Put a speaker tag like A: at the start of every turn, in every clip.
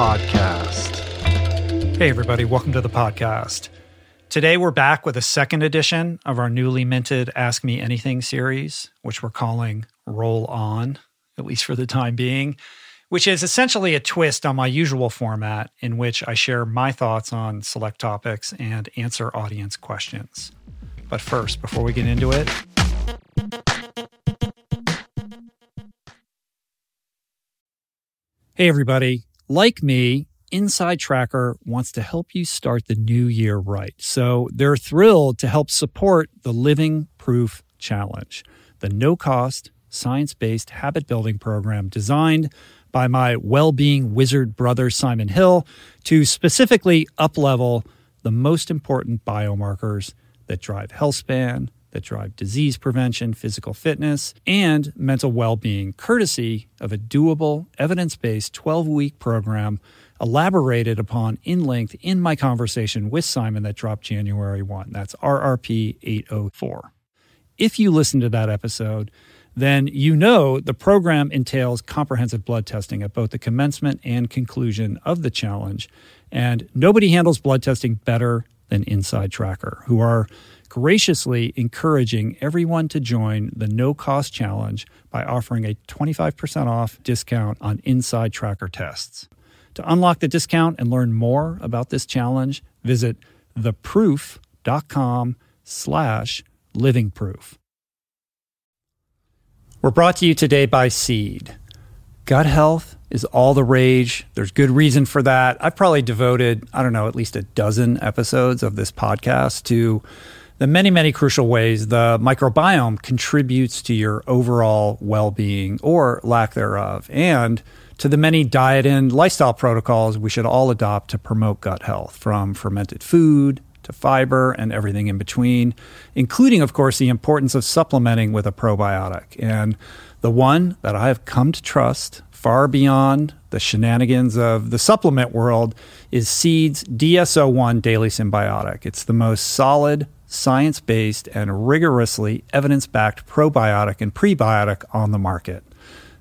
A: podcast. Hey, everybody, welcome to the podcast. Today, we're back with a second edition of our newly minted Ask Me Anything series, which we're calling Roll On, at least for the time being, which is essentially a twist on my usual format in which I share my thoughts on select topics and answer audience questions. But first, before we get into it, Hey, everybody. Like me, Inside Tracker wants to help you start the new year right. So they're thrilled to help support the Living Proof Challenge, the no cost, science based habit building program designed by my well being wizard brother, Simon Hill, to specifically uplevel the most important biomarkers that drive health span, that drive disease prevention, physical fitness, and mental well being, courtesy of a doable, evidence based 12 week program elaborated upon in length in my conversation with Simon that dropped January 1. That's RRP 804. If you listen to that episode, then you know the program entails comprehensive blood testing at both the commencement and conclusion of the challenge. And nobody handles blood testing better than Inside Tracker, who are graciously encouraging everyone to join the no cost challenge by offering a 25% off discount on Inside Tracker tests. To unlock the discount and learn more about this challenge, visit theproof.com slash livingproof. We're brought to you today by Seed. Gut health is all the rage. There's good reason for that. I've probably devoted, I don't know, at least a dozen episodes of this podcast to the many, many crucial ways the microbiome contributes to your overall well being or lack thereof, and to the many diet and lifestyle protocols we should all adopt to promote gut health, from fermented food to fiber and everything in between, including, of course, the importance of supplementing with a probiotic. And the one that I have come to trust far beyond the shenanigans of the supplement world is Seed's DS-01 Daily Synbiotic. It's the most solid, science based, and rigorously evidence backed probiotic and prebiotic on the market.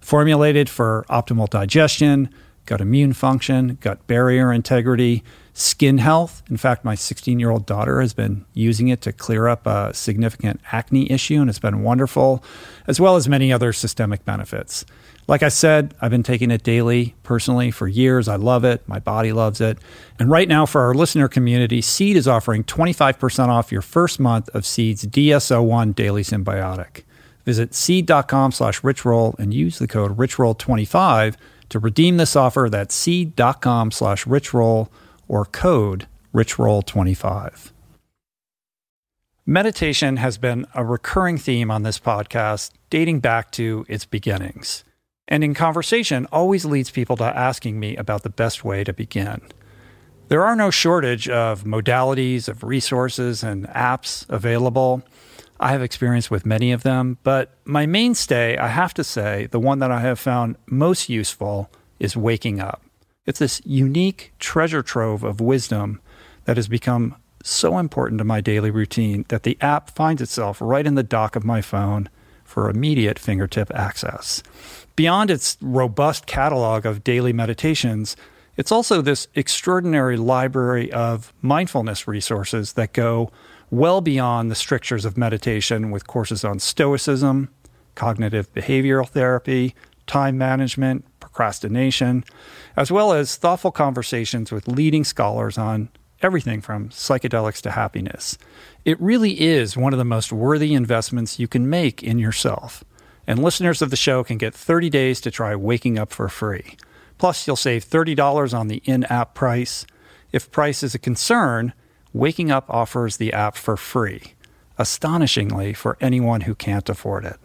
A: Formulated for optimal digestion, gut immune function, gut barrier integrity, skin health. In fact, my 16 year old daughter has been using it to clear up a significant acne issue, and it's been wonderful, as well as many other systemic benefits. Like I said, I've been taking it daily personally for years. I love it. My body loves it. And right now, for our listener community, Seed is offering 25% off your first month of Seed's DS-01 Daily Synbiotic. Visit seed.com slash richroll and use the code richroll25 to redeem this offer. That's seed.com slash richroll or code richroll25. Meditation has been a recurring theme on this podcast dating back to its beginnings and in conversation always leads people to asking me about the best way to begin. There are no shortage of modalities, of resources, and apps available. I have experience with many of them, but my mainstay, I have to say, the one that I have found most useful is waking up. It's this unique treasure trove of wisdom that has become so important to my daily routine that the app finds itself right in the dock of my phone for immediate fingertip access. Beyond its robust catalog of daily meditations, it's also this extraordinary library of mindfulness resources that go well beyond the strictures of meditation with courses on stoicism, cognitive behavioral therapy, time management, procrastination, as well as thoughtful conversations with leading scholars on everything from psychedelics to happiness. It really is one of the most worthy investments you can make in yourself and listeners of the show can get 30 days to try Waking Up for free. Plus, you'll save $30 on the in app price. If price is a concern, Waking Up offers the app for free, astonishingly for anyone who can't afford it.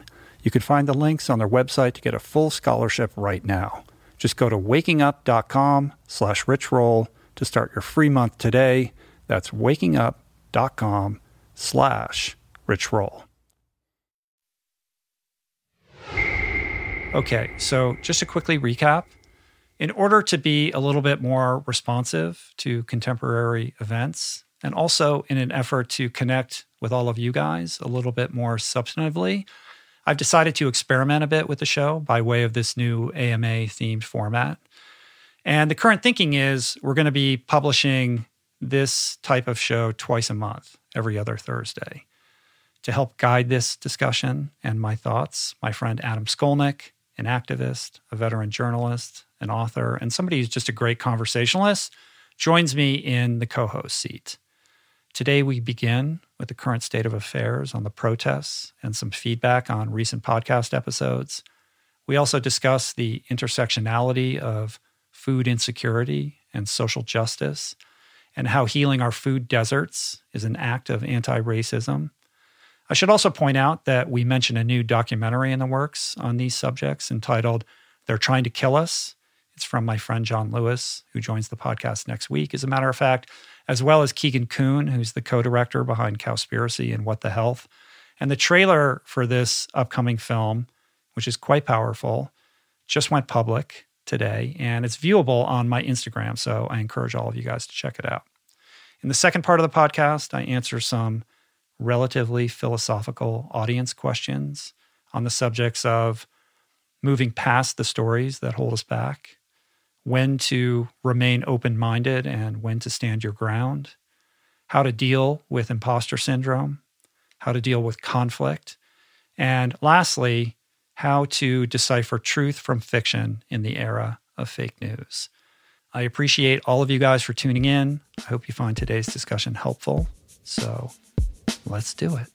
A: You can find the links on their website to get a full scholarship right now. Just go to wakingup.com slash richroll to start your free month today. That's wakingup.com slash richroll. Okay, so just to quickly recap, in order to be a little bit more responsive to contemporary events, and also in an effort to connect with all of you guys a little bit more substantively, I've decided to experiment a bit with the show by way of this new AMA themed format. And the current thinking is we're going to be publishing this type of show twice a month, every other Thursday. To help guide this discussion and my thoughts, my friend Adam Skolnick, an activist, a veteran journalist, an author, and somebody who's just a great conversationalist, joins me in the co host seat. Today, we begin with the current state of affairs on the protests and some feedback on recent podcast episodes. We also discuss the intersectionality of food insecurity and social justice, and how healing our food deserts is an act of anti racism. I should also point out that we mentioned a new documentary in the works on these subjects entitled They're Trying to Kill Us. It's from my friend John Lewis, who joins the podcast next week, as a matter of fact, as well as Keegan Kuhn, who's the co director behind Cowspiracy and What the Health. And the trailer for this upcoming film, which is quite powerful, just went public today and it's viewable on my Instagram. So I encourage all of you guys to check it out. In the second part of the podcast, I answer some relatively philosophical audience questions on the subjects of moving past the stories that hold us back, when to remain open minded and when to stand your ground, how to deal with imposter syndrome, how to deal with conflict, and lastly, how to decipher truth from fiction in the era of fake news. I appreciate all of you guys for tuning in. I hope you find today's discussion helpful. So let's do it.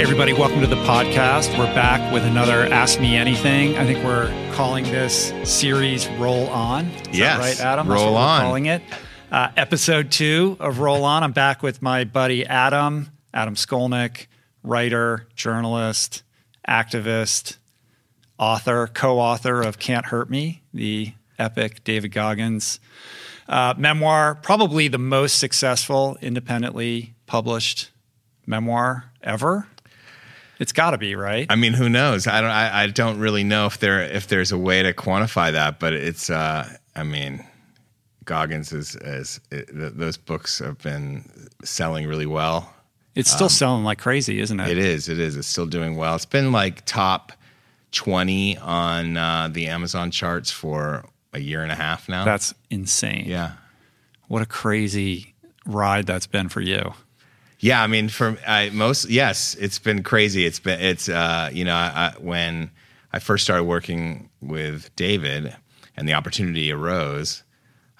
A: Hey, everybody, welcome to the podcast. We're back with another Ask Me Anything. I think we're calling this series Roll On.
B: Is yes.
A: right, Adam?
B: Roll On.
A: calling it. Uh, episode two of Roll On. I'm back with my buddy Adam, Adam Skolnick, writer, journalist, activist, author, co author of Can't Hurt Me, the epic David Goggins uh, memoir, probably the most successful independently published memoir ever. It's got to be right.
B: I mean, who knows? I don't. I, I, don't really know if there if there's a way to quantify that, but it's. Uh, I mean, Goggins is, is it, those books have been selling really well.
A: It's still um, selling like crazy, isn't it?
B: It is. It is. It's still doing well. It's been like top 20 on uh, the Amazon charts for a year and a half now.
A: That's insane.
B: Yeah.
A: What a crazy ride that's been for you.
B: Yeah, I mean, for I, most, yes, it's been crazy. It's been, it's, uh, you know, I, when I first started working with David and the opportunity arose,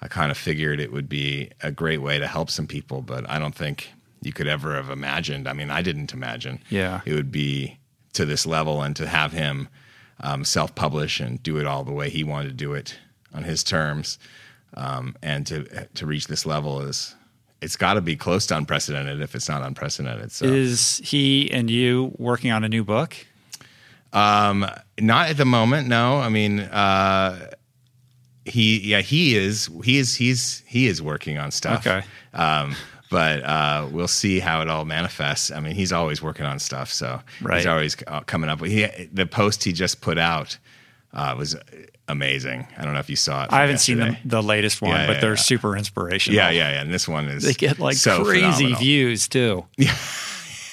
B: I kind of figured it would be a great way to help some people, but I don't think you could ever have imagined. I mean, I didn't imagine.
A: Yeah,
B: it would be to this level, and to have him um, self-publish and do it all the way he wanted to do it on his terms, um, and to to reach this level is it's got to be close to unprecedented if it's not unprecedented. So.
A: Is he and you working on a new book?
B: Um, not at the moment. No, I mean, uh, he yeah he is he is he's he is working on stuff.
A: Okay.
B: Um, but uh, we'll see how it all manifests. I mean, he's always working on stuff, so
A: right.
B: he's always uh, coming up. He the post he just put out uh, was amazing. I don't know if you saw it.
A: I haven't yesterday. seen the, the latest one, yeah, but they're yeah. super inspirational.
B: Yeah, yeah, yeah. And this one is
A: they get like
B: so
A: crazy
B: phenomenal.
A: views too. Yeah.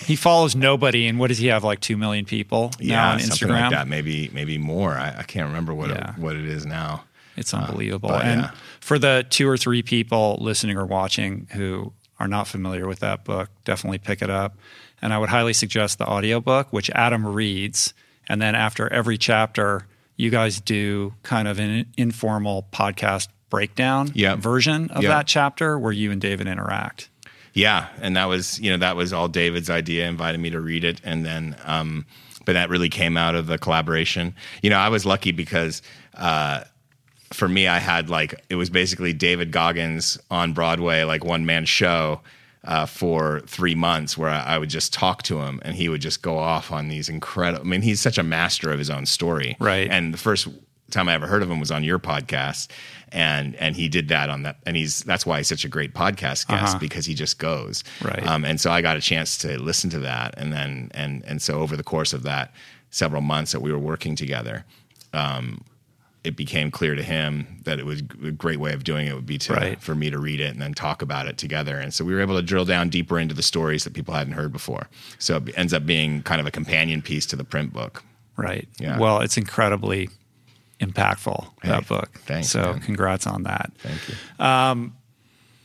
A: he follows nobody, and what does he have? Like two million people
B: yeah,
A: now on
B: Instagram.
A: Like
B: that. Maybe maybe more. I, I can't remember what it, what it is now.
A: It's uh, unbelievable. Uh, and yeah. for the two or three people listening or watching who are not familiar with that book, definitely pick it up. And I would highly suggest the audiobook, which Adam reads. And then after every chapter, you guys do kind of an informal podcast breakdown
B: yep.
A: version of
B: yep.
A: that chapter where you and David interact.
B: Yeah, and that was you know that was all David's idea. Invited me to read it, and then um, but that really came out of the collaboration. You know, I was lucky because. Uh, for me, I had like it was basically David Goggins on Broadway, like one man show uh, for three months, where I, I, would just talk to him and he would just go off on these incredible. I mean, he's such a master of his own story,
A: right?
B: And the first time I ever heard of him was on your podcast, and and he did that on that, and he's that's why he's such a great podcast guest uh-huh. because he just goes,
A: right?
B: Um, and so I got a chance to listen to that, and then and and so over the course of that several months that we were working together. Um, it became clear to him that it was a great way of doing it would be to
A: right.
B: for me to read it and then talk about it together. And so we were able to drill down deeper into the stories that people hadn't heard before. So it ends up being kind of a companion piece to the print book.
A: Right.
B: Yeah.
A: Well, it's incredibly impactful
B: Hey,
A: that book.
B: thanks,
A: So
B: man.
A: congrats on that.
B: Thank you.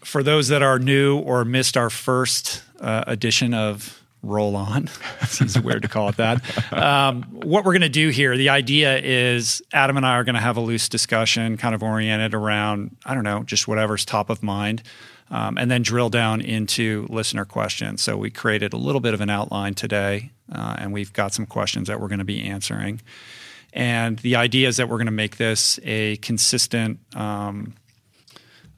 A: For those that are new or missed our first uh, edition of Roll On, seems weird to call it that. Um, what we're going to do here, the idea is Adam and I are going to have a loose discussion, kind of oriented around, I don't know, just whatever's top of mind. Um, and then drill down into listener questions. So we created a little bit of an outline today, uh, and we've got some questions that we're going to be answering. And the idea is that we're going to make this a consistent um,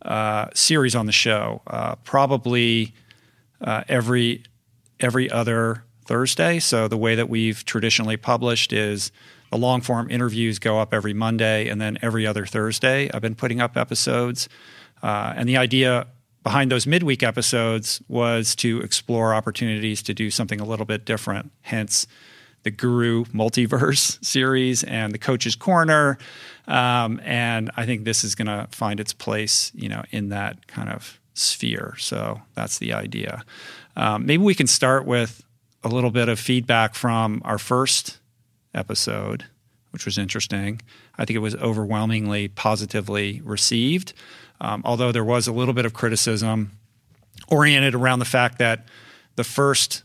A: uh, series on the show, uh, probably uh, every every other Thursday. So the way that we've traditionally published is the long form interviews go up every Monday, and then every other Thursday I've been putting up episodes. Uh, and the idea behind those midweek episodes was to explore opportunities to do something a little bit different. Hence the Guru Multiverse series and the Coach's Corner. Um, and I think this is going to find its place, you know, in that kind of sphere. So that's the idea. Um, maybe we can start with a little bit of feedback from our first episode, which was interesting. I think it was overwhelmingly positively received, um, although there was a little bit of criticism oriented around the fact that the first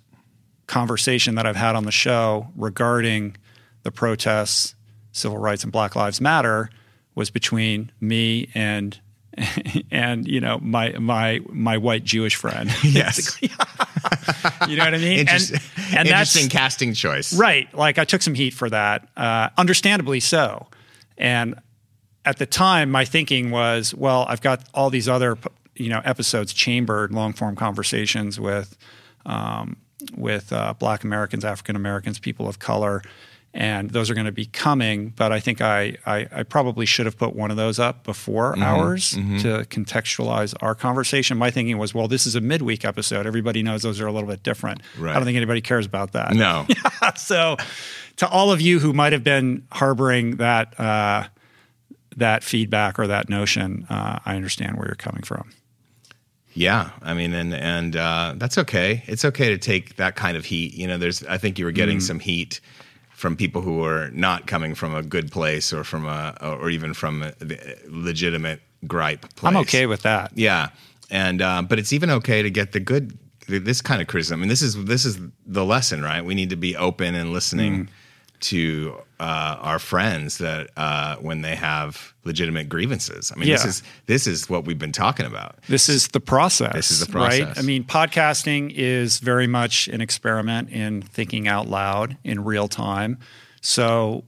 A: conversation that I've had on the show regarding the protests, civil rights, and Black Lives Matter was between me and and you know my my my white Jewish friend.
B: Yes.
A: you know what I mean?
B: Interest-
A: and and that's
B: interesting casting choice.
A: Right. Like I took some heat for that, uh, understandably so. And at the time, my thinking was, well, I've got all these other, you know, episodes chambered, long form conversations with, um, with uh, Black Americans, African Americans, people of color, and those are going to be coming. But I think I, I, I probably should have put one of those up before ours to contextualize our conversation. My thinking was, well, this is a midweek episode. Everybody knows those are a little bit different.
B: Right.
A: I don't think anybody cares about that
B: No.
A: so to all of you who might have been harboring that uh, that feedback or that notion, uh, I understand where you're coming from.
B: Yeah, I mean, and and uh, that's okay. It's okay to take that kind of heat. You know, there's. I think you were getting
A: Mm.
B: some heat from people who are not coming from a good place, or from a, or even from a, legitimate gripe place.
A: I'm okay with that.
B: Yeah, and uh, but it's even okay to get the good, this kind of criticism. I And this is this is the lesson, right? We need to be open and listening
A: Mm.
B: to uh, our friends that uh, when they have legitimate grievances. I mean, this is this is what we've been talking about.
A: This is the process.
B: This is the process, Right?
A: I mean, podcasting is very much an experiment in thinking out loud in real time. So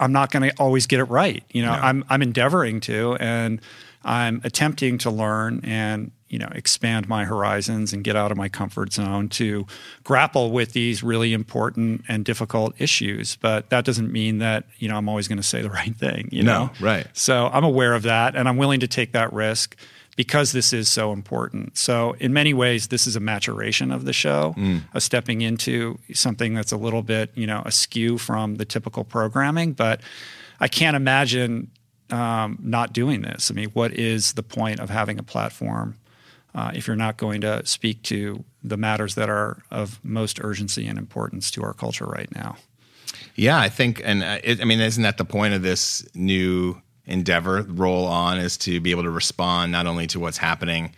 A: I'm not going to always get it right. You know,
B: No.
A: I'm I'm endeavoring to, and I'm attempting to learn and you know expand my horizons and get out of my comfort zone to grapple with these really important and difficult issues. But that doesn't mean that you know I'm always going to say the right thing. You
B: No,
A: know,
B: right.
A: So I'm aware of that, and I'm willing to take that risk because this is so important. So in many ways, this is a maturation of the show, a stepping into something that's a little bit, you know, askew from the typical programming. But I can't imagine um, not doing this. I mean, what is the point of having a platform uh, if you're not going to speak to the matters that are of most urgency and importance to our culture right now?
B: Yeah, I think, and uh, it, I mean, isn't that the point of this new endeavor? Roll on is to be able to respond not only to what's happening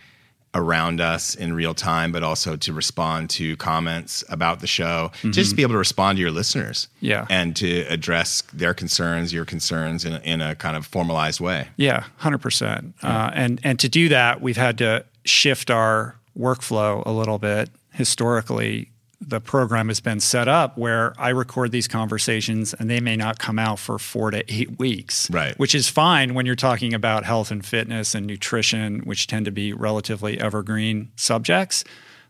B: around us in real time, but also to respond to comments about the show. Just to be able to respond to your listeners,
A: Yeah.
B: and to address their concerns, your concerns in a, in a kind of formalized way.
A: Yeah, hundred percent. Uh, and and to do that, we've had to shift our workflow a little bit. Historically, the program has been set up where I record these conversations and they may not come out for four to eight weeks.
B: Right.
A: Which is fine when you're talking about health and fitness and nutrition, which tend to be relatively evergreen subjects.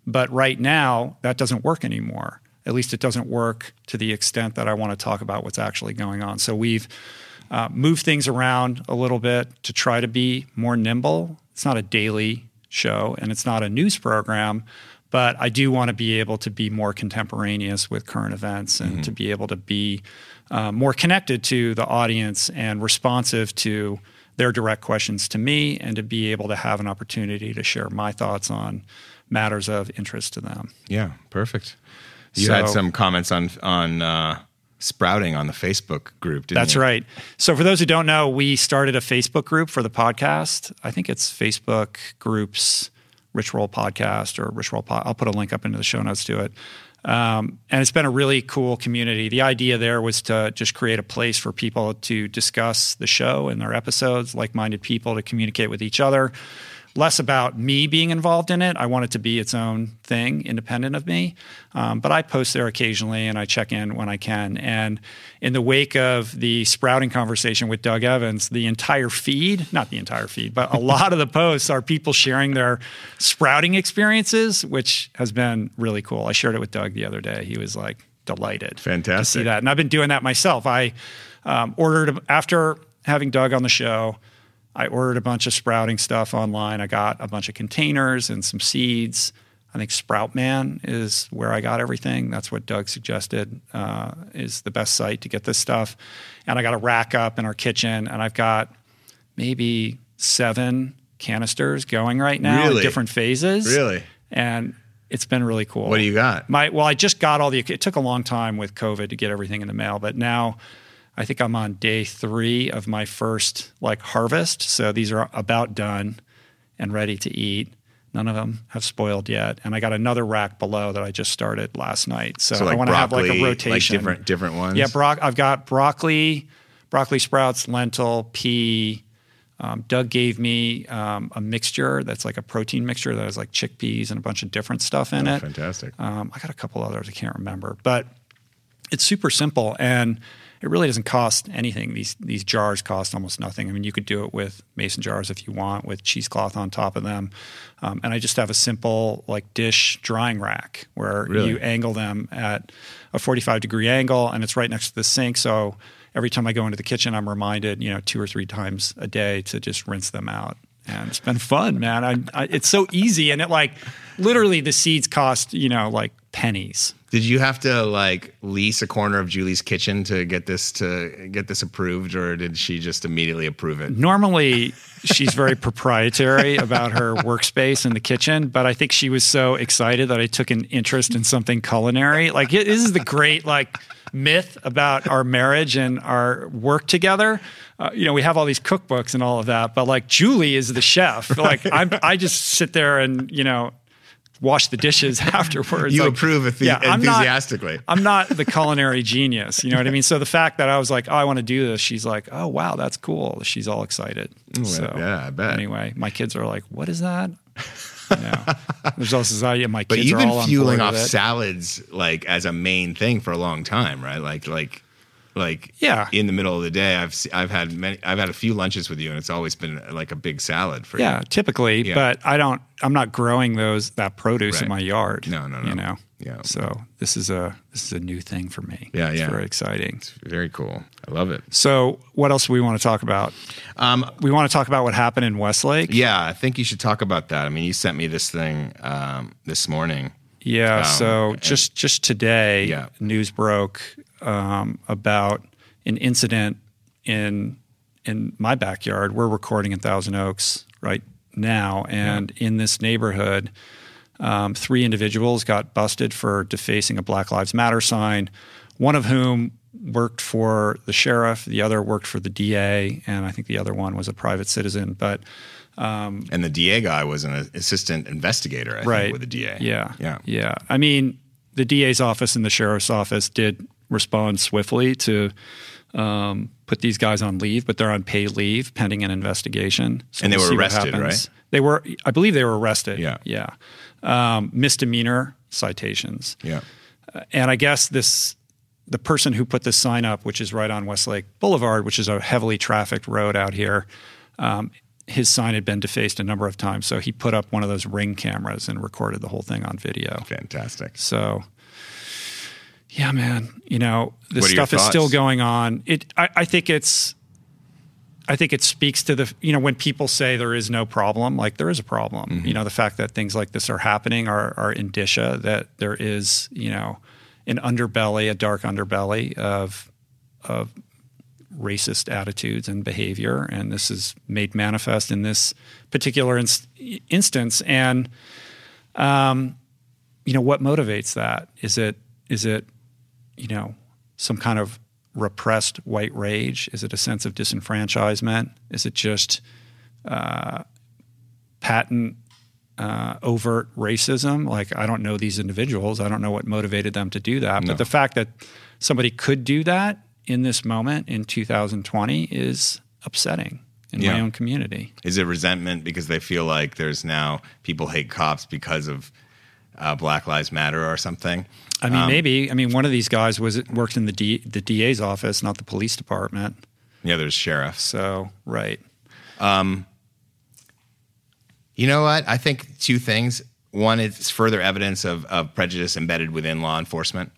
A: But right now, that doesn't work anymore. At least it doesn't work to the extent that I want to talk about what's actually going on. So we've uh, moved things around a little bit to try to be more nimble. It's not a daily show and it's not a news program, but I do want to be able to be more contemporaneous with current events and to be able to be uh, more connected to the audience and responsive to their direct questions to me and to be able to have an opportunity to share my thoughts on matters of interest to them.
B: Yeah, perfect. You
A: So-
B: had some comments on on uh, sprouting on the Facebook group. Didn't
A: That's
B: you?
A: right. So, for those who don't know, we started a Facebook group for the podcast. I think it's Facebook groups, Rich Roll Podcast or Rich Roll. I'll put a link up into the show notes to it. Um, and it's been a really cool community. The idea there was to just create a place for people to discuss the show and their episodes, like minded people to communicate with each other. Less about me being involved in it. I want it to be its own thing, independent of me. Um, but I post there occasionally and I check in when I can. And in the wake of the sprouting conversation with Doug Evans, the entire feed, not the entire feed, but a lot of the posts are people sharing their sprouting experiences, which has been really cool. I shared it with Doug the other day. He was like delighted to see
B: Fantastic.
A: that. And I've been doing that myself. I um, ordered, after having Doug on the show, I ordered a bunch of sprouting stuff online. I got a bunch of containers and some seeds. I think Sproutman is where I got everything. That's what Doug suggested uh, is the best site to get this stuff. And I got a rack up in our kitchen, and I've got maybe seven canisters going right now in different phases.
B: Really?
A: And it's been really cool.
B: What do you got?
A: My well, I just got all the. It took a long time with COVID to get everything in the mail, but now I think I'm on day three of my first like harvest. So these are about done and ready to eat. None of them have spoiled yet, and I got another rack below that I just started last night. So,
B: So
A: I want to have like a
B: like
A: rotation,
B: different different ones.
A: Yeah, bro- I've got broccoli, broccoli sprouts, lentil, pea. Um, Doug gave me um, a mixture that's like a protein mixture that has like chickpeas and a bunch of different stuff in it.
B: Fantastic.
A: Um, I got a couple others I can't remember, but it's super simple and it really doesn't cost anything. These these jars cost almost nothing. I mean, you could do it with mason jars if you want, with cheesecloth on top of them. Um, and I just have a simple like dish drying rack where
B: Really?
A: you angle them at a 45 degree angle, and it's right next to the sink. So every time I go into the kitchen, I'm reminded, you know, two or three times a day to just rinse them out. And it's been fun, man. I, I, it's so easy, and it like literally the seeds cost, you know, like pennies.
B: Did you have to like lease a corner of Julie's kitchen to get this to get this approved, or did she just immediately approve it?
A: Normally, she's very proprietary about her workspace in the kitchen, but I think she was so excited that I took an interest in something culinary. Like this is the great like myth about our marriage and our work together. Uh, you know, we have all these cookbooks and all of that, but like Julie is the chef. Like I'm, I just sit there and you know wash the dishes afterwards.
B: You
A: Like,
B: approve enthu-
A: yeah, I'm not-
B: enthusiastically.
A: I'm not the culinary genius. You know what I mean? So the fact that I was like, oh, I want to do this, she's like, oh, wow, that's cool. She's all excited. So
B: yeah, I bet.
A: Anyway, my kids are like, what is that? You know, there's also yeah, my
B: But
A: kids
B: you've
A: are all
B: been fueling off salads like as a main thing for a long time, right? Like like like
A: Yeah.
B: in the middle of the day, I've I've had many I've had a few lunches with you, and it's always been like a big salad for
A: Yeah,
B: you.
A: typically,
B: Yeah.
A: but I don't. I'm not growing those that produce in my yard.
B: No, no, no.
A: You know.
B: Yeah.
A: So this is a this is a new thing for me.
B: Yeah,
A: it's
B: yeah.
A: Very exciting.
B: Very cool. I love it.
A: So what else do we want to talk about?
B: Um,
A: We want to talk about what happened in Westlake.
B: yeah, I think you should talk about that. I mean, you sent me this thing um, this morning.
A: Yeah.
B: Um,
A: so just just today,
B: Yeah.
A: news broke um, about an incident in in my backyard. We're recording in Thousand Oaks right now, and in this neighborhood, um, three individuals got busted for defacing a Black Lives Matter sign. One of whom worked for the sheriff, the other worked for the DA, and I think the other one was a private citizen. But
B: And the DA guy was an assistant investigator, I
A: right
B: think, with the DA.
A: Yeah,
B: Yeah.
A: yeah. I mean, the DA's office and the sheriff's office did respond swiftly to um, put these guys on leave, but they're on paid leave pending an investigation. So
B: And they
A: we'll
B: were arrested, right?
A: They were, I believe, they were arrested.
B: Yeah.
A: yeah. Um, misdemeanor citations,
B: Yeah.
A: and I guess this. The person who put this sign up, which is right on Westlake Boulevard, which is a heavily trafficked road out here, um, his sign had been defaced a number of times. So he put up one of those ring cameras and recorded the whole thing on video.
B: Fantastic.
A: So, yeah, man, you know, this
B: What are your
A: stuff is still going on. It, I, I think it's, I think it speaks to the, you know, when people say there is no problem, like there is a problem.
B: Mm-hmm.
A: You know, the fact that things like this are happening are, are indicia that there is, you know, an underbelly, a dark underbelly of, of racist attitudes and behavior, and this is made manifest in this particular inst- instance. And um, you know, what motivates that? Is it is it you know some kind of repressed white rage? Is it a sense of disenfranchisement? Is it just uh, patent uh, overt racism? Like, I don't know these individuals. I don't know what motivated them to do that.
B: No.
A: But the fact that somebody could do that in this moment in 2020 is upsetting in my own community.
B: Is it resentment because they feel like there's now people hate cops because of uh, Black Lives Matter or something?
A: I mean, maybe. I mean, one of these guys was worked in the D, the DA's office, not the police department.
B: Yeah, there's sheriffs.
A: So, right.
B: You know what? I think two things. One, it's further evidence of, of prejudice embedded within law enforcement,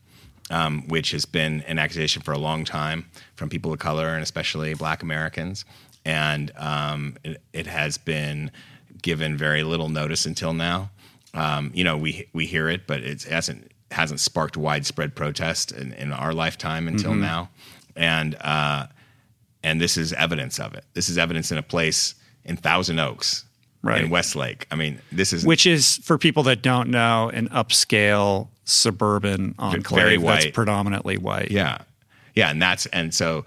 B: um, which has been an accusation for a long time from people of color and especially black Americans. And um, it, it has been given very little notice until now. Um, you know, we, we hear it, but it hasn't, hasn't sparked widespread protest in, in our lifetime until now. And, uh, and this is evidence of it. This is evidence in a place in Thousand Oaks,
A: Right.
B: in Westlake. I mean, this is
A: Which is, for people that don't know, an upscale suburban enclave
B: Very
A: that's predominantly white.
B: yeah, yeah, and that's and so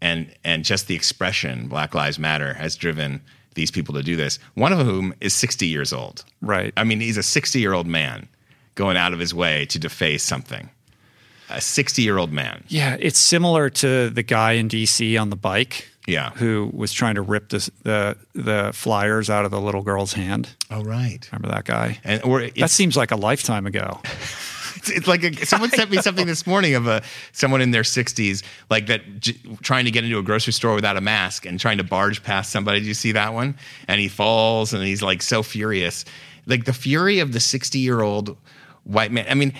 B: and and just the expression Black Lives Matter has driven these people to do this. One of whom is sixty years old.
A: Right.
B: I mean, he's a sixty-year-old man going out of his way to deface something. A sixty-year-old man.
A: Yeah, it's similar to the guy in DC on the bike.
B: Yeah.
A: Who was trying to rip this, the the flyers out of the little girl's hand?
B: Oh, right.
A: Remember that guy?
B: And or
A: that seems like a lifetime ago.
B: It's, it's like a, someone sent me something this morning of a someone in their 60s, like that, j- trying to get into a grocery store without a mask and trying to barge past somebody. Do you see that one? And he falls and he's like so furious, like the fury of the 60 year old white man. I mean,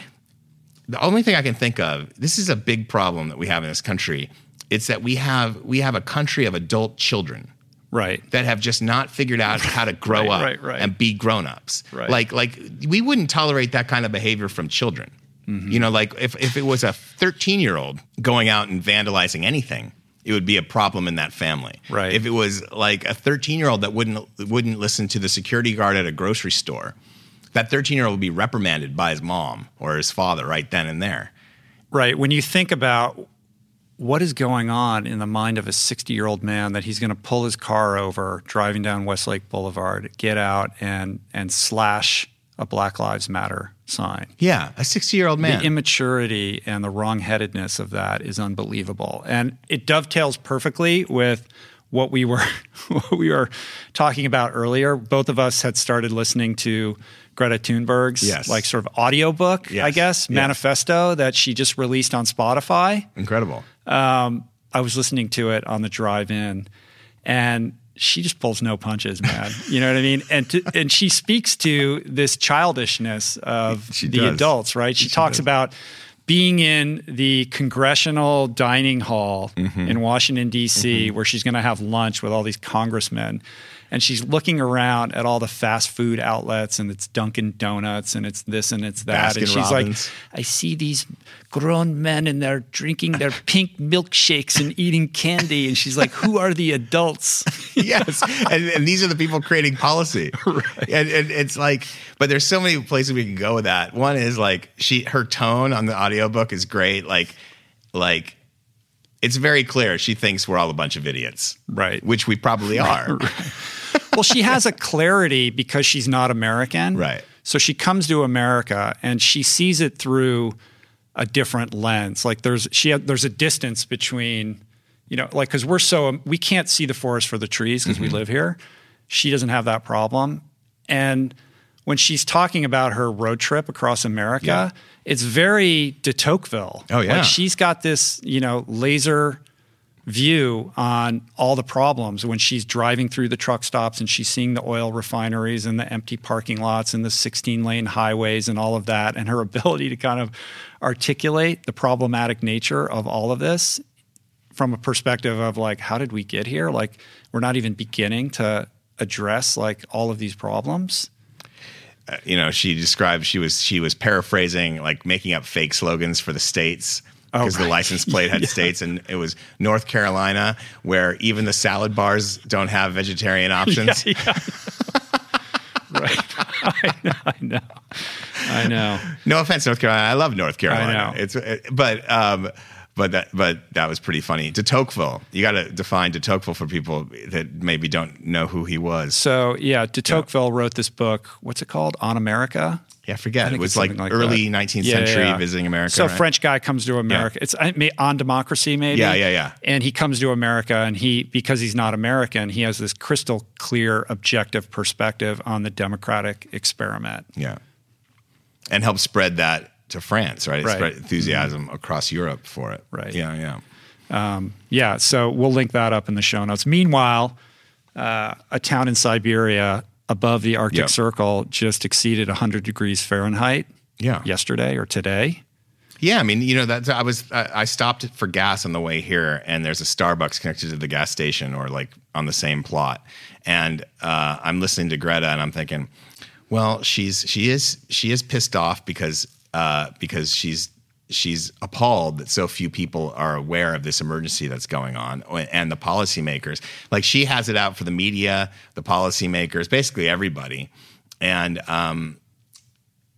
B: the only thing I can think of. This is a big problem that we have in this country. It's that we have we have a country of adult children
A: Right.
B: that have just not figured out how to grow
A: Right,
B: up
A: right, right.
B: and be grown-ups.
A: Right.
B: Like like we wouldn't tolerate that kind of behavior from children.
A: Mm-hmm.
B: You know, like if, if it was a 13-year-old going out and vandalizing anything, it would be a problem in that family.
A: Right.
B: If it was like a 13-year-old that wouldn't wouldn't listen to the security guard at a grocery store, that 13-year-old would be reprimanded by his mom or his father right then and there.
A: Right. When you think about what is going on in the mind of a 60 year old man that he's going to pull his car over driving down Westlake Boulevard, get out and, and slash a Black Lives Matter sign.
B: Yeah, a 60-year-old man.
A: The immaturity and the wrongheadedness of that is unbelievable. And it dovetails perfectly with what we were what we were talking about earlier. Both of us had started listening to Greta Thunberg's
B: Yes.
A: like sort of audiobook, I guess,
B: Yes.
A: manifesto that she just released on Spotify.
B: Incredible.
A: Um, I was listening to it on the drive in, and she just pulls no punches, man. you know what I mean? And to, and she speaks to this childishness of
B: She
A: the
B: does.
A: adults, right? She, talks
B: does.
A: about being in the congressional dining hall
B: Mm-hmm.
A: in Washington D.C., where she's going to have lunch with all these congressmen. And she's looking around at all the fast food outlets, and it's Dunkin' Donuts, and it's this and it's that. and she's
B: Robbins.
A: like, I see these grown men and they're drinking their pink milkshakes and eating candy. And she's like, Who are the adults?
B: yes, and, and these are the people creating policy. Right. And, and it's like, but there's so many places we can go with that. One is like she, her tone on the audiobook is great. Like, like it's very clear she thinks we're all a bunch of idiots,
A: Right.
B: Which we probably are.
A: Well, she has a clarity because she's not American.
B: Right.
A: So she comes to America and she sees it through a different lens. Like there's she had, there's a distance between, you know, like because we're so we can't see the forest for the trees because we
B: Mm-hmm.
A: live here. She doesn't have that problem, and when she's talking about her road trip across America,
B: Yeah.
A: it's very de Tocqueville.
B: Oh, yeah.
A: like she's got this you know laser view on all the problems when she's driving through the truck stops and she's seeing the oil refineries and the empty parking lots and the 16 lane highways and all of that and her ability to kind of articulate the problematic nature of all of this from a perspective of like how did we get here like we're not even beginning to address like all of these problems uh,
B: you know, she described she was she was paraphrasing, like making up fake slogans for the states. Because the
A: Oh, right.
B: license plate had states, and it was North Carolina, where even the salad bars don't have vegetarian options.
A: yeah. right I know, I know i know
B: No offense, North Carolina. I love North Carolina.
A: I know.
B: It's it- but um, but that but that was pretty funny. De Tocqueville. You got to define de Tocqueville for people that maybe don't know who he was.
A: So yeah, de Tocqueville wrote this book. What's it called? On America.
B: Yeah, I forget.
A: think
B: it was like,
A: like
B: early
A: that.
B: 19th
A: Yeah, yeah,
B: century
A: yeah.
B: visiting America.
A: So a? French guy comes to America. It's on democracy, maybe.
B: Yeah, yeah, yeah.
A: And he comes to America, and he because he's not American, he has this crystal clear, objective perspective on the democratic experiment.
B: Yeah. And help spread that to France, right?
A: Right.
B: Spread enthusiasm across Europe for it.
A: Right.
B: Yeah, yeah.
A: Yeah, so we'll link that up in the show notes. Meanwhile, uh, a town in Siberia above the Arctic
B: Yep.
A: Circle just exceeded 100 degrees Fahrenheit
B: Yeah.
A: yesterday or today.
B: Yeah, I mean, you know, that's I was I, I stopped for gas on the way here, and there's a Starbucks connected to the gas station, or like on the same plot, and uh, I'm listening to Greta, and I'm thinking, well, she's she is she is pissed off because uh, because she's she's appalled that so few people are aware of this emergency that's going on and the policymakers. Like she has it out for the media the policymakers basically everybody. And um,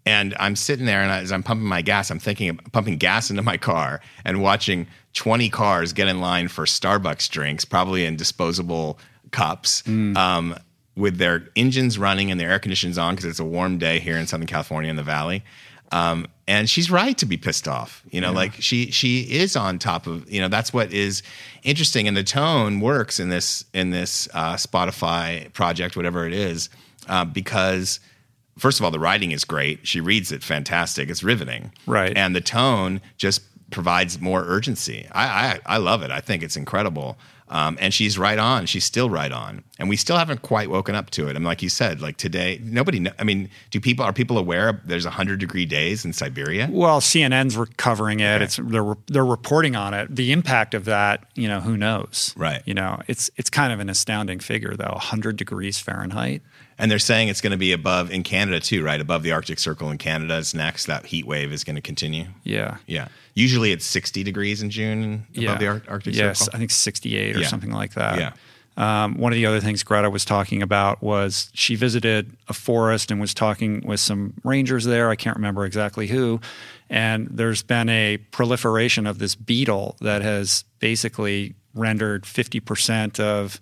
B: and I'm sitting there, and as I'm pumping my gas, I'm thinking of pumping gas into my car and watching 20 cars get in line for Starbucks drinks, probably in disposable cups, um, with their engines running and their air conditions on because it's a warm day here in Southern California in the Valley. Um, and she's right to be pissed off. You know, like she she is on top of. You know, that's what is interesting, and the tone works in this in this uh, Spotify project, whatever it is, uh, because first of all, the writing is great. She reads it fantastic. It's riveting.
A: Right.
B: And the tone just provides more urgency. I, I, I love it. I think it's incredible. Um, and she's right on. She's still right on. And we still haven't quite woken up to it. I mean, like you said, like today, nobody, kn- I mean, do people, are people aware there's 100 degree days in Siberia?
A: Well, CNN's re- covering it. It's they're they're reporting on it. The impact of that, you know, who knows?
B: Right.
A: You know, it's it's kind of an astounding figure, though. 100 degrees Fahrenheit.
B: And they're saying it's going to be above in Canada too, right? Above the Arctic Circle in Canada is next. That heat wave is going to continue.
A: Yeah.
B: Yeah. Usually it's 60 degrees in June above
A: yeah.
B: the Ar- Arctic
A: yes,
B: Circle.
A: I think 68 or
B: Yeah.
A: something like that.
B: Yeah.
A: Um, one of the other things Greta was talking about was she visited a forest and was talking with some rangers there. I can't remember exactly who. And there's been a proliferation of this beetle that has basically rendered 50% of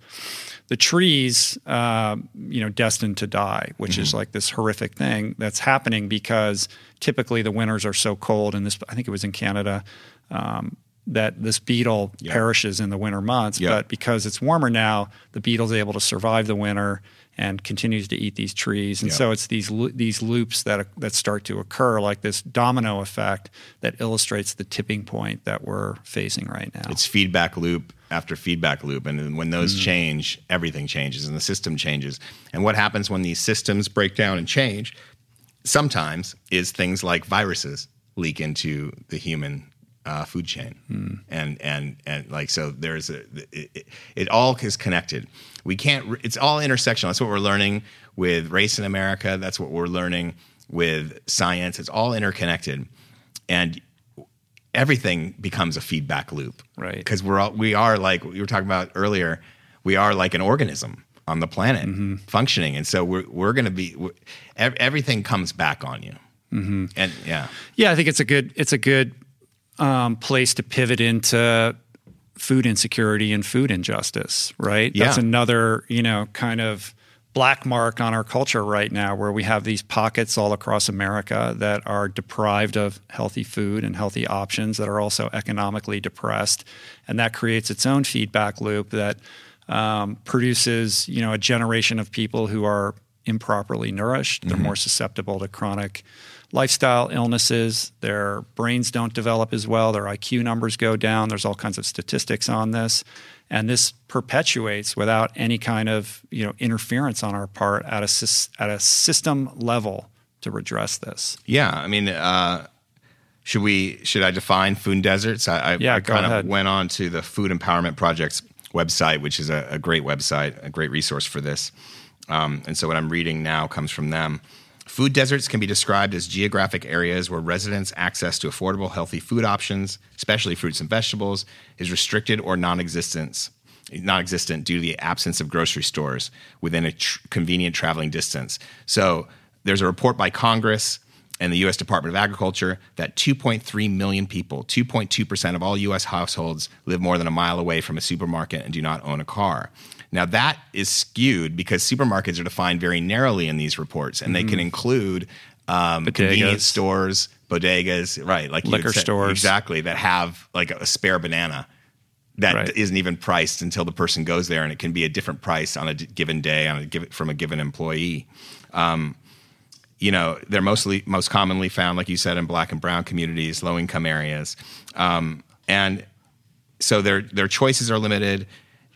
A: the trees, uh, you know, destined to die, which is like this horrific thing that's happening because typically the winters are so cold. And this, I think it was in Canada, um, that this beetle perishes in the winter months.
B: Yeah.
A: But because it's warmer now, the beetle's able to survive the winter and continues to eat these trees. And
B: Yeah.
A: so it's these these loops that that start to occur, like this domino effect that illustrates the tipping point that we're facing right now.
B: it's feedback loop after feedback loop and when those
A: Mm.
B: change everything changes and the system changes and what happens when these systems break down and change sometimes is things like viruses leak into the human uh, food chain
A: Hmm.
B: and and and like so there's a it, it, it all is connected we can't it's all intersectional. That's what we're learning with race in america. That's what we're learning with science. It's all interconnected. And everything becomes a feedback loop.
A: Right.
B: because we're all, we are like we were talking about earlier we are like an organism on the planet
A: Mm-hmm.
B: functioning. And so we're, we're going to be everything comes back on you. Mm-hmm. and yeah.
A: Yeah, I think it's a good it's a good um, place to pivot into food insecurity and food injustice. Right. That's another you know kind of black mark on our culture right now, where we have these pockets all across America that are deprived of healthy food and healthy options that are also economically depressed, and that creates its own feedback loop that um, produces you know a generation of people who are improperly nourished. They're more susceptible to chronic lifestyle illnesses. Their brains don't develop as well. Their IQ numbers go down. There's all kinds of statistics on this. And this perpetuates without any kind of you know interference on our part at a at a system level to redress this.
B: yeah i mean uh should we should i define food deserts i, I,
A: Yeah,
B: I kind
A: ahead.
B: of went on to the food empowerment project's website which is a, a great website a great resource for this um, and so what i'm reading now comes from them Food deserts can be described as geographic areas where residents' access to affordable, healthy food options, especially fruits and vegetables, is restricted or non-existent, non-existent due to the absence of grocery stores within a tr- convenient traveling distance. So there's a report by Congress, and the U.S. Department of Agriculture that 2.3 million people, 2.2% of all U.S. households, live more than a mile away from a supermarket and do not own a car. Now, that is skewed because supermarkets are defined very narrowly in these reports, and they can include um, convenience stores, bodegas, right? Like
A: Liquor stores.
B: exactly that have like a spare banana that
A: Right.
B: not even priced until the person goes there, and it can be a different price on a d- given day on a given from a given employee. Um, you know, they're mostly most commonly found, like you said, in black and brown communities, low income areas, um, and so their their choices are limited.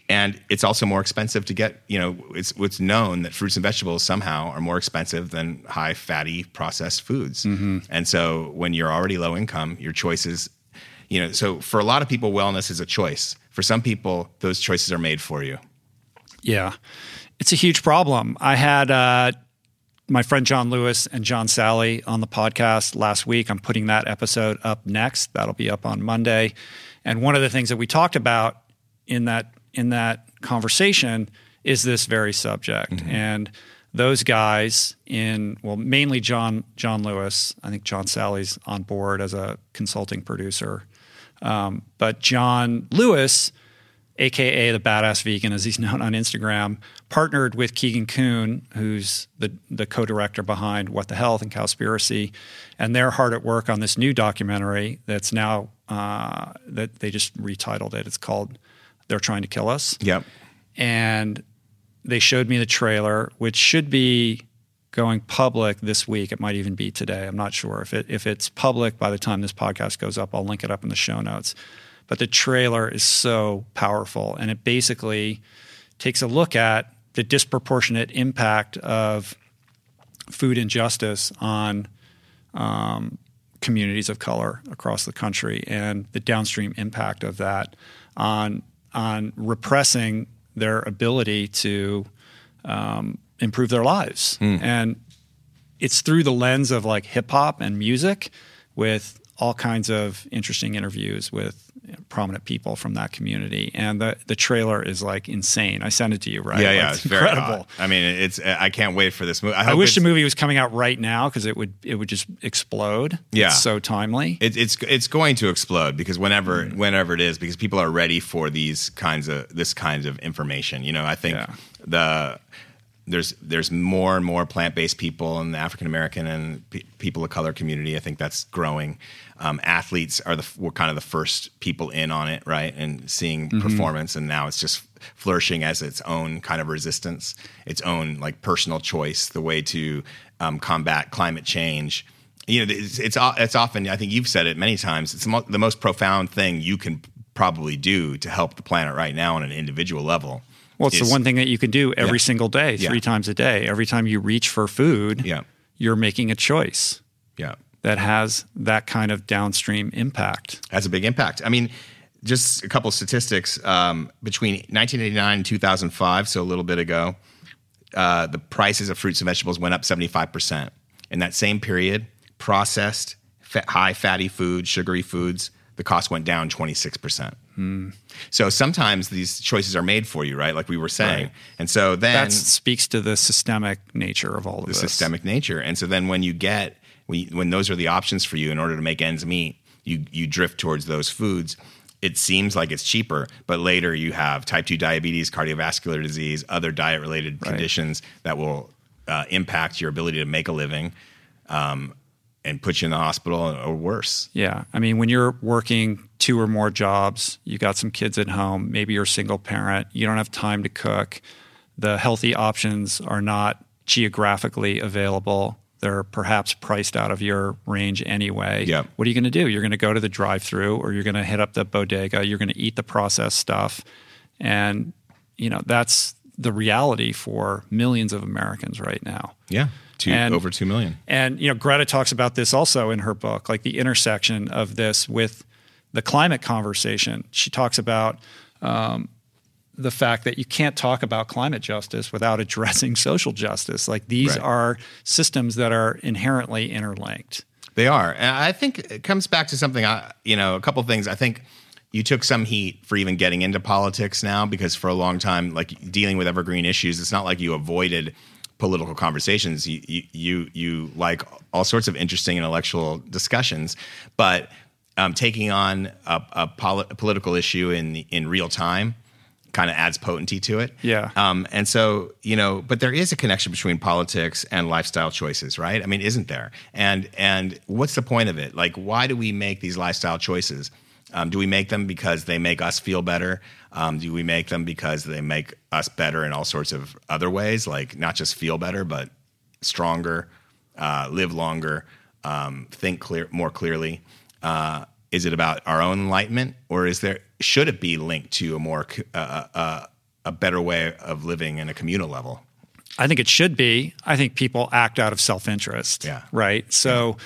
B: And it's also more expensive to get. You know, it's it's known that fruits and vegetables somehow are more expensive than high fatty processed foods. And so when you're already low income, your choices, you know, so for a lot of people, wellness is a choice. For some people, those choices are made for you.
A: Yeah, it's a huge problem. I had uh, my friend John Lewis and John Salley on the podcast last week. I'm putting that episode up next. That'll be up on Monday. And one of the things that we talked about in that in that conversation is this very subject. And those guys in well, mainly John John Lewis. I think John Salley's on board as a consulting producer. Um, but John Lewis aka the badass vegan as he's known on Instagram, partnered with Keegan Kuhn, who's the the co-director behind What the Health and Cowspiracy, and they're hard at work on this new documentary that's now uh, that they just retitled it. It's called "They're Trying to Kill Us,"
B: Yep.
A: and they showed me the trailer, which should be going public this week. It might even be today. I'm not sure if it if it's public by the time this podcast goes up. I'll link it up in the show notes. But the trailer is so powerful, and it basically takes a look at the disproportionate impact of food injustice on um, communities of color across the country and the downstream impact of that on on repressing their ability to um, improve their lives. And it's through the lens of like hip hop and music with all kinds of interesting interviews with prominent people from that community. And the, the trailer is like insane. I sent it to you, right?
B: Yeah,
A: Like,
B: yeah,
A: it's
B: it's very
A: incredible.
B: I mean, it's. I can't wait for this movie. I,
A: I wish the movie was coming out right now because it would it would just explode.
B: Yeah.
A: it's so timely.
B: It, it's it's going to explode because whenever
A: Mm.
B: whenever it is, because people are ready for these kinds of this kinds of information. You know, I think
A: Yeah.
B: the there's there's more and more plant based people in the African American and pe- people of color community. I think that's growing. Um, athletes are the were kind of the first people in on it, right, and seeing
A: Mm-hmm.
B: performance, and now it's just flourishing as its own kind of resistance, its own like personal choice, the way to um, combat climate change you know it's, it's it's often i think you've said it many times it's the most profound thing you can probably do to help the planet right now on an individual level
A: Well, it's
B: is-
A: the one thing that you can do every
B: Yeah.
A: single day,
B: Yeah.
A: three times a day. Every time you reach for food,
B: Yeah.
A: you're making a choice
B: yeah
A: that has that kind of downstream impact.
B: has a big impact i mean just a couple statistics um, between 1989 and 2005 so a little bit ago uh, the prices of fruits and vegetables went up 75% in that same period processed fa- high fatty foods sugary foods the cost went down 26% so sometimes these choices are made for you right like we were saying
A: Right.
B: and so then
A: That speaks to the systemic nature of all of
B: the
A: this.
B: systemic nature. And so then when you get when, you, when those are the options for you in order to make ends meet, you you drift towards those foods. It seems like it's cheaper, but later you have type two diabetes, cardiovascular disease, other diet related conditions that will uh, impact your ability to make a living, um, and put you in the hospital or worse.
A: Yeah. I mean, when you're working two or more jobs, you got some kids at home, maybe you're a single parent, you don't have time to cook, the healthy options are not geographically available. They're perhaps priced out of your range anyway.
B: Yep.
A: What are you going to do? You're going to go to the drive through or you're going to hit up the bodega, you're going to eat the processed stuff. And, you know, that's the reality for millions of Americans right now.
B: Yeah, two
A: And-
B: over two million.
A: And you know, Greta talks about this also in her book, like the intersection of this with the climate conversation. She talks about um, the fact that you can't talk about climate justice without addressing social justice. Like these
B: Right.
A: are systems that are inherently interlinked.
B: They are, and I think it comes back to something. I, you know, a couple things. I think you took some heat for even getting into politics now because for a long time, like dealing with evergreen issues, it's not like you avoided political conversations. You, you you you like all sorts of interesting intellectual discussions, but um, taking on a, a, poli- a political issue in in real time kind of adds potency to it.
A: Yeah.
B: Um, and so, you know, but there is a connection between politics and lifestyle choices, right? I mean, isn't there? And and what's the point of it? Like, why do we make these lifestyle choices? Um, do we make them because they make us feel better? Um, do we make them because they make us better in all sorts of other ways, like not just feel better, but stronger, uh, live longer, um, think clear more clearly? Uh, is it about our own enlightenment, or is there should it be linked to a more uh, uh, a better way of living in a communal level?
A: I think it should be. I think people act out of self interest.
B: Yeah.
A: Right. So. Yeah.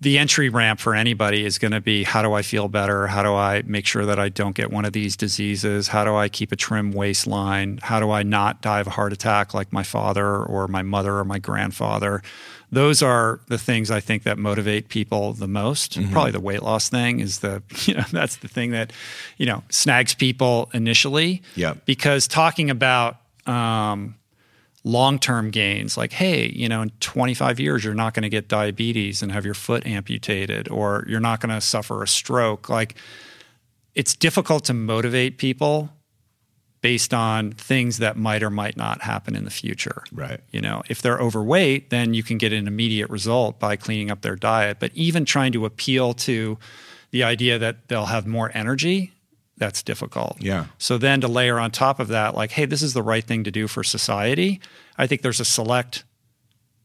A: The entry ramp for anybody is going to be how do I feel better? How do I make sure that I don't get one of these diseases? How do I keep a trim waistline? How do I not die of a heart attack like my father or my mother or my grandfather? those are the things I think that motivate people the most. Mm-hmm. Probably the weight loss thing is the you know that's the thing that you know snags people initially.
B: Yeah.
A: Because talking about um, long-term gains like hey you know in 25 years you're not going to get diabetes and have your foot amputated or you're not going to suffer a stroke like it's difficult to motivate people based on things that might or might not happen in the future.
B: Right.
A: You know, if they're overweight, then you can get an immediate result by cleaning up their diet. But even trying to appeal to the idea that they'll have more energy, that's difficult.
B: Yeah.
A: So then to layer on top of that, like, hey, this is the right thing to do for society, I think there's a select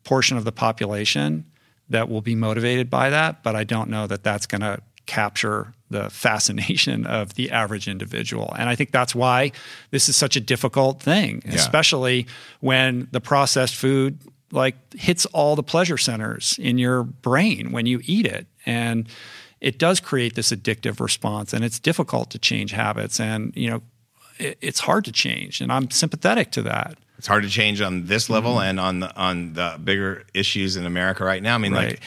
A: portion of the population that will be motivated by that, but I don't know that that's going to capture the fascination of the average individual. And I think that's why this is such a difficult thing, yeah. especially when the processed food like hits all the pleasure centers in your brain when you eat it. And it does create this addictive response and it's difficult to change habits and you know it, it's hard to change and I'm sympathetic to that.
B: It's hard to change on this level mm-hmm. and on the on the bigger issues in America right now. I mean right. like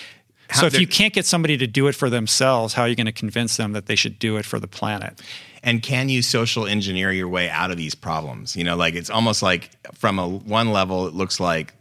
A: so if you can't get somebody to do it for themselves, how are you going to convince them that they should do it for the planet?
B: And can you social engineer your way out of these problems? You know, like it's almost like from a one level, it looks like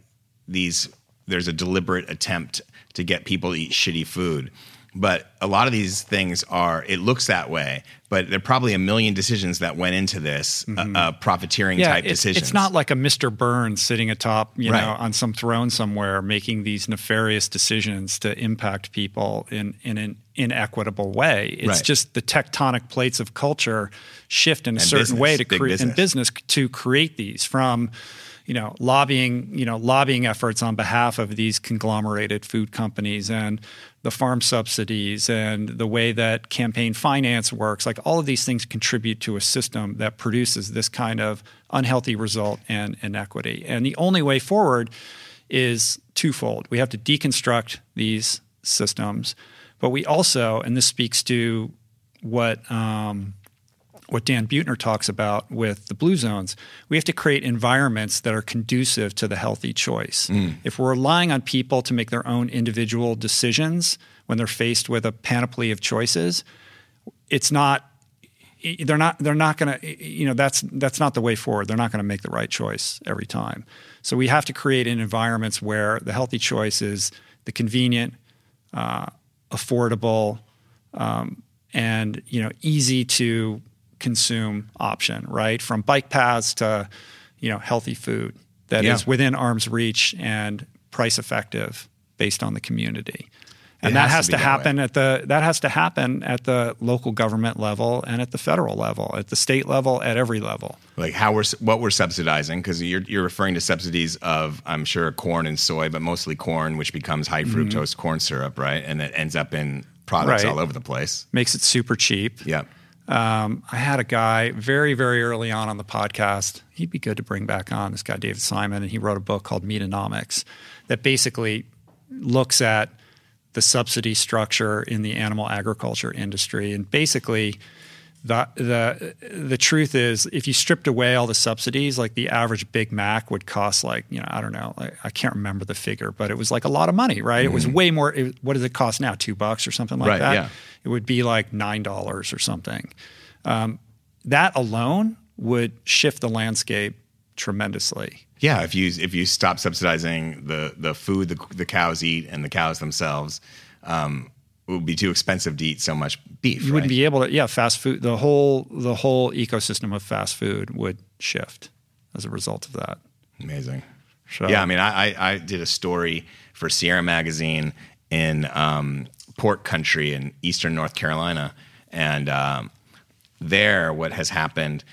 B: these there's a deliberate attempt to get people to eat shitty food. But a lot of these things are, it looks that way, but there are probably a million decisions that went into this, uh, mm-hmm. uh, uh, profiteering
A: yeah,
B: type
A: it's,
B: decisions.
A: It's not like a Mr. Burns sitting atop, you right. know, on some throne somewhere making these nefarious decisions to impact people in, in an inequitable way. It's right. just the tectonic plates of culture shift in a
B: and
A: certain
B: business,
A: way to
B: create
A: in business to create these from you know lobbying you know lobbying efforts on behalf of these conglomerated food companies and the farm subsidies and the way that campaign finance works like all of these things contribute to a system that produces this kind of unhealthy result and inequity. And the only way forward is twofold. We have to deconstruct these systems but we also and this speaks to what um, what Dan Buettner talks about with the blue zones, we have to create environments that are conducive to the healthy choice. Mm. If we're relying on people to make their own individual decisions when they're faced with a panoply of choices, it's not they're not they're not going to you know that's that's not the way forward. They're not going to make the right choice every time. So we have to create in environments where the healthy choice is the convenient, uh, affordable, um, and you know easy to consume option, right? From bike paths to you know healthy food that yeah. is within arm's reach and price effective based on the community. And it that has, has to, to happen that at the that has to happen at the local government level and at the federal level, at the state level, at every level.
B: Like how we're what we're subsidizing because you're you're referring to subsidies of I'm sure corn and soy, but mostly corn, which becomes high fructose mm-hmm. corn syrup, right? And it ends up in products right. all over the place.
A: Makes it super cheap.
B: Yeah.
A: Um, I had a guy very, very early on on the podcast. He'd be good to bring back on. This guy, David Simon, and he wrote a book called Meatonomics that basically looks at the subsidy structure in the animal agriculture industry. And basically, the the the truth is, if you stripped away all the subsidies, like the average Big Mac would cost like you know I don't know like, I can't remember the figure, but it was like a lot of money, right? Mm-hmm. It was mm-hmm. way more. It, what does it cost now? Two bucks or something like
B: right,
A: that.
B: Yeah.
A: It would be like nine dollars or something. Um, that alone would shift the landscape tremendously.
B: Yeah, if you if you stop subsidizing the the food the, the cows eat and the cows themselves, um, it would be too expensive to eat so much beef.
A: You wouldn't be able to. Yeah, fast food. The whole the whole ecosystem of fast food would shift as a result of that.
B: Amazing. So, yeah, I mean, I, I, I did a story for Sierra Magazine in um, pork country in eastern North Carolina, and um, there, what has happened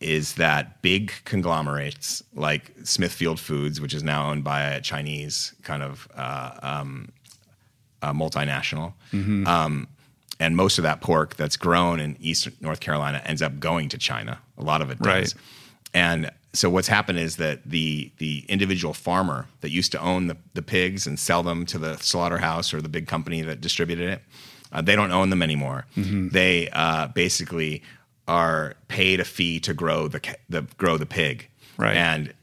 B: is that big conglomerates like Smithfield Foods, which is now owned by a Chinese kind of uh, um, multinational, mm-hmm. um, and most of that pork that's grown in eastern North Carolina ends up going to China. A lot of it does. Right. And so what's happened is that the the individual farmer that used to own the, the pigs and sell them to the slaughterhouse or the big company that distributed it, uh, they don't own them anymore. Mm-hmm. They uh, basically are paid a fee to grow the, the grow the pig,
A: right?
B: And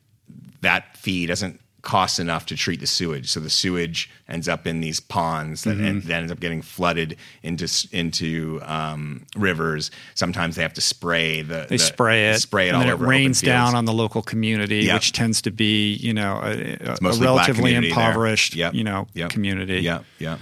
B: that fee doesn't cost enough to treat the sewage, so the sewage ends up in these ponds that mm-hmm. then ends up getting flooded into into um, rivers. Sometimes they have to spray the
A: they
B: the,
A: spray it,
B: spray it
A: and
B: all
A: then
B: over.
A: It rains down on the local community, yep. which tends to be you know a, a relatively impoverished yep. you know yep. community.
B: Yeah, yeah.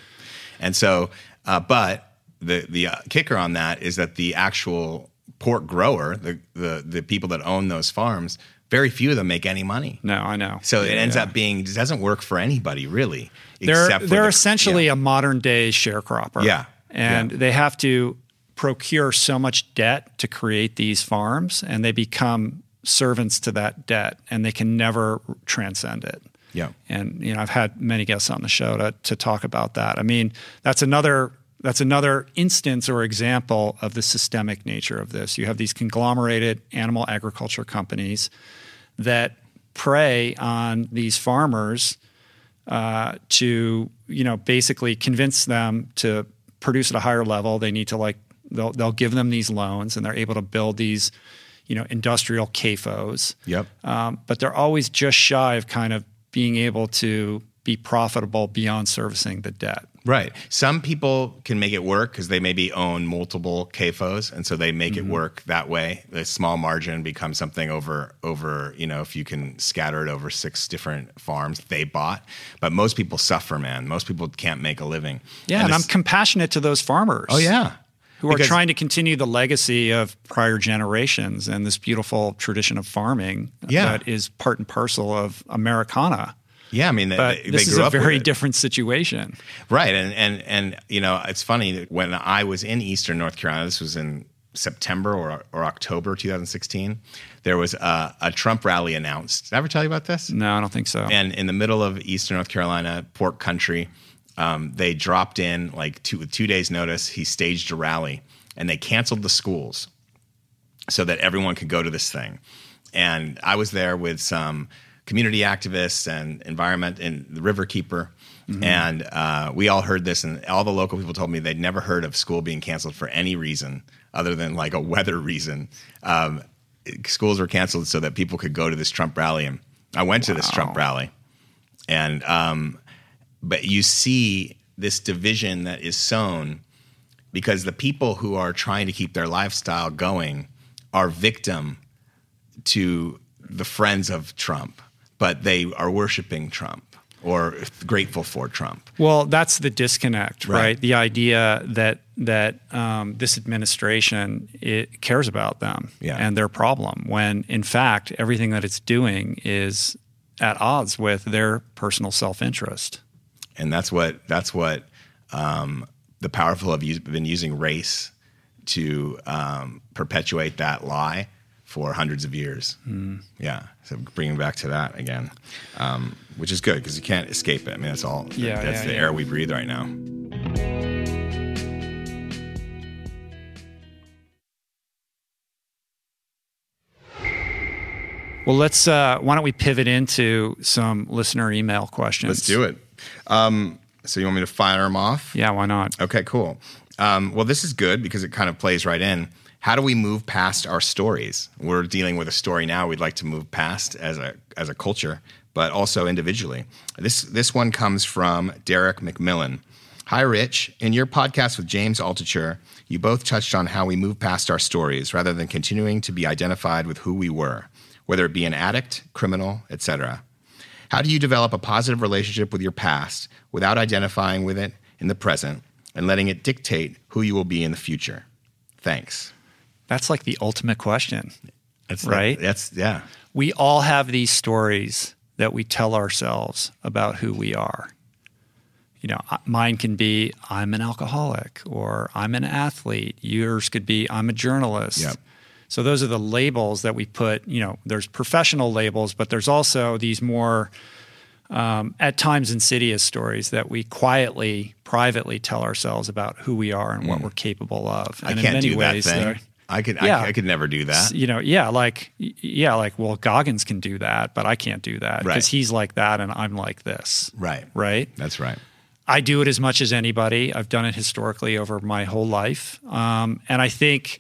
B: And so, uh, but the the uh, kicker on that is that the actual pork grower, the, the the people that own those farms, very few of them make any money.
A: No, I know.
B: So yeah, it ends yeah. up being it doesn't work for anybody really.
A: They're they're the, essentially yeah. a modern day sharecropper.
B: Yeah,
A: and they have to procure so much debt to create these farms, and they become servants to that debt, and they can never transcend it.
B: Yeah,
A: and you know I've had many guests on the show to to talk about that. I mean that's another that's another instance or example of the systemic nature of this. You have these conglomerated animal agriculture companies that prey on these farmers uh, to, you know, basically convince them to produce at a higher level. They need to like they'll they'll give them these loans, and they're able to build these, you know, industrial CAFOs.
B: Yep.
A: Um, but they're always just shy of kind of being able to be profitable beyond servicing the debt.
B: Right. Some people can make it work because they maybe own multiple CAFOs, and so they make mm-hmm. it work that way. The small margin becomes something over over you know if you can scatter it over six different farms they bought. But most people suffer, man. Most people can't make a living.
A: Yeah, and, and I'm compassionate to those farmers.
B: Oh yeah.
A: Who because, are trying to continue the legacy of prior generations and this beautiful tradition of farming
B: yeah.
A: that is part and parcel of Americana.
B: Yeah, I mean,
A: but
B: they,
A: this
B: they
A: is a very different situation,
B: right? And and and you know, it's funny that when I was in Eastern North Carolina. This was in September or, or October 2016. There was a, a, Trump rally announced. Did I ever tell you about this?
A: No, I don't think so.
B: And in the middle of Eastern North Carolina, pork country, um, they dropped in like two with two days' notice. He staged a rally, and they canceled the schools so that everyone could go to this thing. And I was there with some community activists and environment and the river keeper. Mm-hmm. And uh, we all heard this, and all the local people told me they'd never heard of school being canceled for any reason other than like a weather reason. Um, schools were canceled so that people could go to this Trump rally. And I went wow. to this Trump rally, and um, but you see this division that is sown because the people who are trying to keep their lifestyle going are victim to the friends of Trump but they are worshiping Trump or grateful for Trump.
A: Well, that's the disconnect, right? right? The idea that that um, this administration it cares about them
B: yeah.
A: and their problem, when in fact everything that it's doing is at odds with their personal self interest.
B: And that's what that's what um, the powerful have been using race to um, perpetuate that lie for hundreds of years. Mm. Yeah, so bringing back to that again, um, which is good because you can't escape it. I mean, that's all.
A: Yeah,
B: that's
A: yeah,
B: the
A: yeah.
B: air we breathe right now.
A: Well, let's. Uh, why don't we pivot into some listener email questions?
B: Let's do it. Um, so you want me to fire them off?
A: Yeah, why not?
B: Okay, cool. Um, well, this is good because it kind of plays right in how do we move past our stories? We're dealing with a story now we'd like to move past as a as a culture, but also individually. This this one comes from Derek McMillan. Hi, Rich. In your podcast with James Altucher, you both touched on how we move past our stories rather than continuing to be identified with who we were. whether it be an addict, criminal, etc. How do you develop a positive relationship with your past without identifying with it in the present and letting it dictate who you will be in the future? Thanks.
A: That's like the ultimate question.
B: That's
A: Right?
B: That's yeah.
A: We all have these stories that we tell ourselves about who we are. You know, mine can be I'm an alcoholic or I'm an athlete. Yours could be I'm a journalist.
B: Yep.
A: So those are the labels that we put, you know, there's professional labels, but there's also these more um, at times insidious stories that we quietly, privately tell ourselves about who we are and what we're capable of.
B: Mm. I
A: And in
B: can't
A: many
B: do that
A: ways,
B: thing. I could
A: Yeah.
B: I, I could never do that.
A: you know, yeah, like yeah, like well, Goggins can do that, but I can't do that because
B: Right.
A: he's like that and I'm like this.
B: Right.
A: Right.
B: That's right.
A: I do it as much as anybody. I've done it historically over my whole life, um, and I think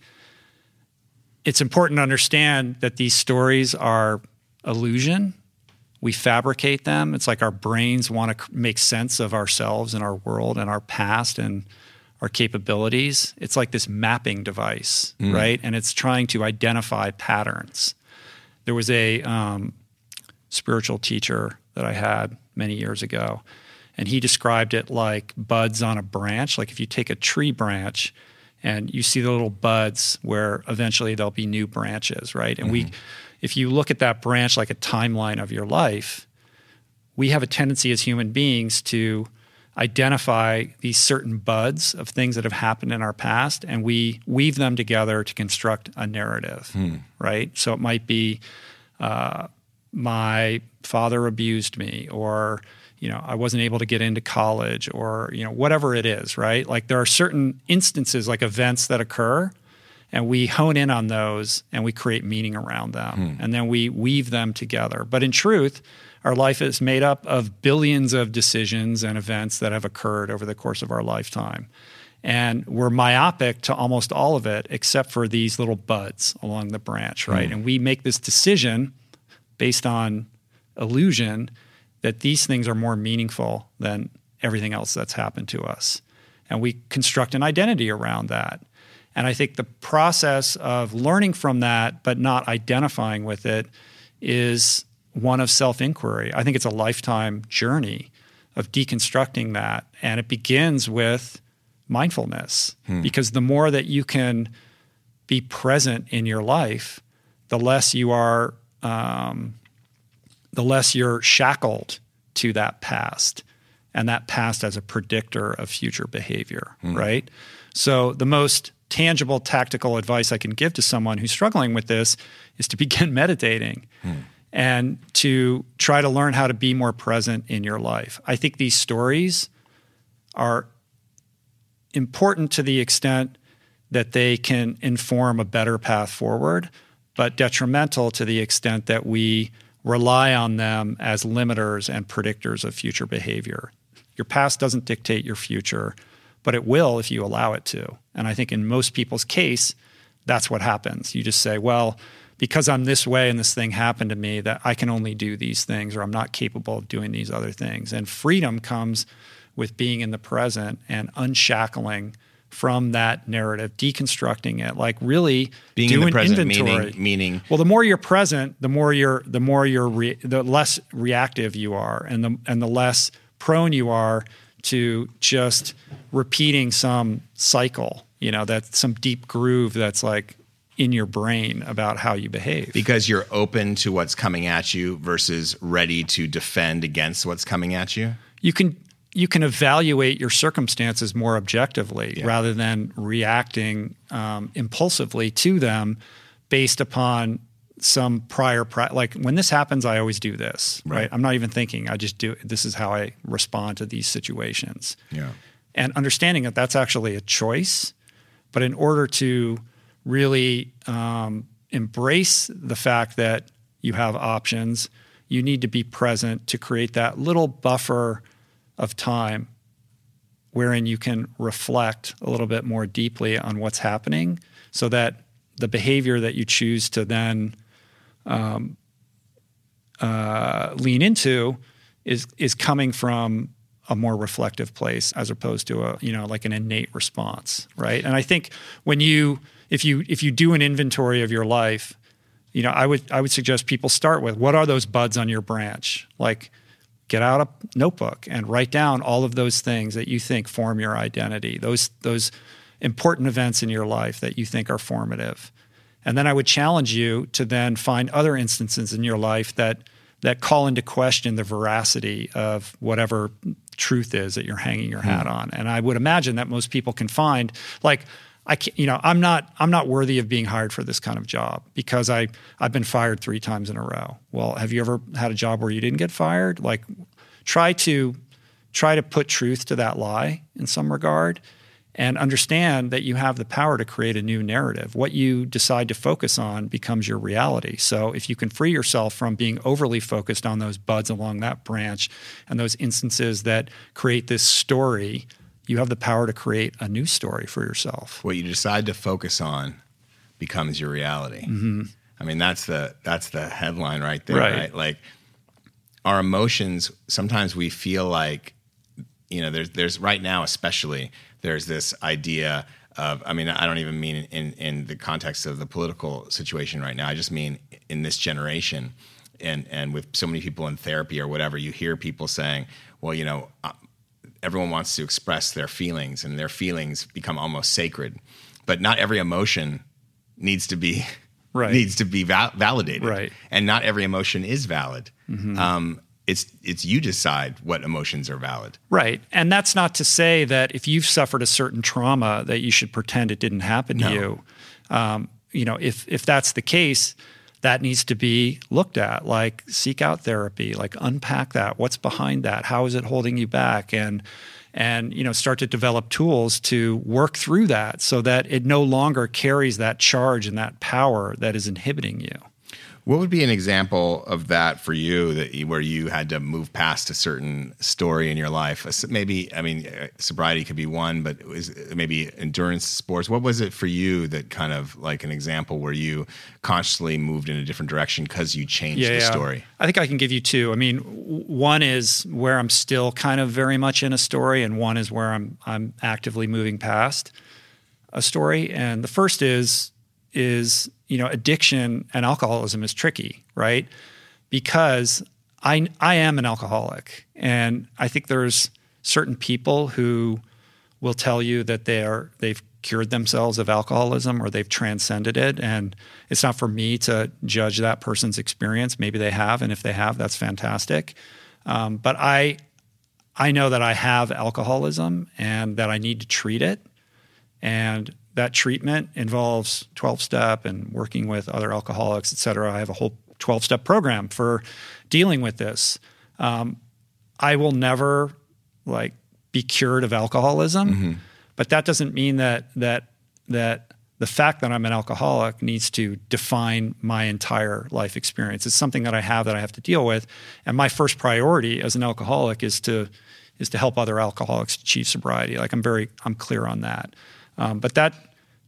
A: it's important to understand that these stories are illusion. We fabricate them. It's like our brains want to make sense of ourselves and our world and our past and our capabilities. It's like this mapping device, right? And it's trying to identify patterns. There was a um, spiritual teacher that I had many years ago, and he described it like buds on a branch. Like if you take a tree branch and you see the little buds where eventually there'll be new branches, right? And we, if you look at that branch like a timeline of your life, we have a tendency as human beings to identify these certain buds of things that have happened in our past and we weave them together to construct a narrative, right? So it might be uh, my father abused me or you know i wasn't able to get into college or you know whatever it is right? Like there are certain instances like events that occur and we hone in on those and we create meaning around them. And then we weave them together. But in truth our life is made up of billions of decisions and events that have occurred over the course of our lifetime and we're myopic to almost all of it except for these little buds along the branch hmm. right and we make this decision based on illusion that these things are more meaningful than everything else that's happened to us. And we construct an identity around that. And I think the process of learning from that, but not identifying with it, is one of self inquiry. I think it's a lifetime journey of deconstructing that. And it begins with mindfulness, hmm. because the more that you can be present in your life, the less you are um, the less you're shackled to that past and that past as a predictor of future behavior, hmm. right? So, the most tangible tactical advice I can give to someone who's struggling with this is to begin meditating hmm. And to try to learn how to be more present in your life. I think these stories are important to the extent that they can inform a better path forward, but detrimental to the extent that we rely on them as limiters and predictors of future behavior. Your past doesn't dictate your future, but it will if you allow it to. And I think in most people's case, that's what happens. You just say, well, because I'm this way and this thing happened to me, that I can only do these things or I'm not capable of doing these other things. And freedom comes with being in the present and unshackling from that narrative, deconstructing it, like really
B: Being in
A: doing
B: the present
A: inventory.
B: meaning meaning
A: Well, the more you're present, the more you're the more you're re, the less reactive you are, and the and the less prone you are to just repeating some cycle. You know, that some deep groove that's like in your brain about how you behave.
B: because you're open to what's coming at you versus ready to defend against what's coming at you.
A: you can you can evaluate your circumstances more objectively rather than reacting um, impulsively to them based upon some prior pri- like when this happens i always do this right. i'm not even thinking i just do this is how i respond to these situations
B: Yeah.
A: and understanding that that's actually a choice. But in order to really um, embrace the fact that you have options, you need to be present to create that little buffer of time wherein you can reflect a little bit more deeply on what's happening so that the behavior that you choose to then um, uh, lean into is is coming from a more reflective place as opposed to a you know like an innate response right? And i think when you if you if you do an inventory of your life you know, I would I would suggest people start with what are those buds on your branch? Like get out a notebook and write down all of those things that you think form your identity. Those those important events in your life that you think are formative. And then I would challenge you to then find other instances in your life that that call into question the veracity of whatever truth is that you're hanging your hat hmm. on. And I would imagine that most people can find like I can't, you know, I'm not I'm not worthy of being hired for this kind of job because I I've been fired 3 times in a row. Well, have you ever had a job where you didn't get fired? Like try to try to put truth to that lie in some regard and understand that you have the power to create a new narrative. What you decide to focus on becomes your reality. So if you can free yourself from being overly focused on those buds along that branch and those instances that create this story, you have the power to create a new story for yourself.
B: What you decide to focus on becomes your reality. Mm-hmm. I mean, that's the that's the headline right there, right. right? Like our emotions. Sometimes we feel like, you know, there's there's right now especially there's this idea of i mean i don't even mean in, in the context of the political situation right now i just mean in this generation and and with so many people in therapy or whatever you hear people saying well you know everyone wants to express their feelings and their feelings become almost sacred but not every emotion needs to be right. needs to be val- validated
A: right
B: and not every emotion is valid mm-hmm. um, it's it's you decide what emotions are valid.
A: Right. And that's not to say that if you've suffered a certain trauma that you should pretend it didn't happen no. to you. Um, you know, if if that's the case, that needs to be looked at. Like seek out therapy, like unpack that. What's behind that? How is it holding you back? And and you know start to develop tools to work through that so that it no longer carries that charge and that power that is inhibiting you.
B: What would be an example of that for you that you, where you had to move past a certain story in your life? Maybe, I mean, uh, sobriety could be one, but maybe endurance sports. What was it for you that kind of like an example where you consciously moved in a different direction because you changed yeah, the yeah. story?
A: I think I can give you two. I mean, one is where I'm still kind of very much in a story, and one is where I'm I'm actively moving past a story. And the first is is you know addiction and alcoholism is tricky, right? Because I I am an alcoholic, and I think there's certain people who will tell you that they are they've cured themselves of alcoholism or they've transcended it and it's not for me to judge that person's experience maybe they have and if they have that's fantastic um, but i i know that i have alcoholism and that i need to treat it and that treatment involves 12 step and working with other alcoholics, et cetera. I have a whole 12 step program for dealing with this. Um, I will never like be cured of alcoholism, mm-hmm. but that doesn't mean that that that the fact that I'm an alcoholic needs to define my entire life experience. It's something that I have that I have to deal with, and my first priority as an alcoholic is to is to help other alcoholics achieve sobriety. Like I'm very I'm clear on that. Um, but that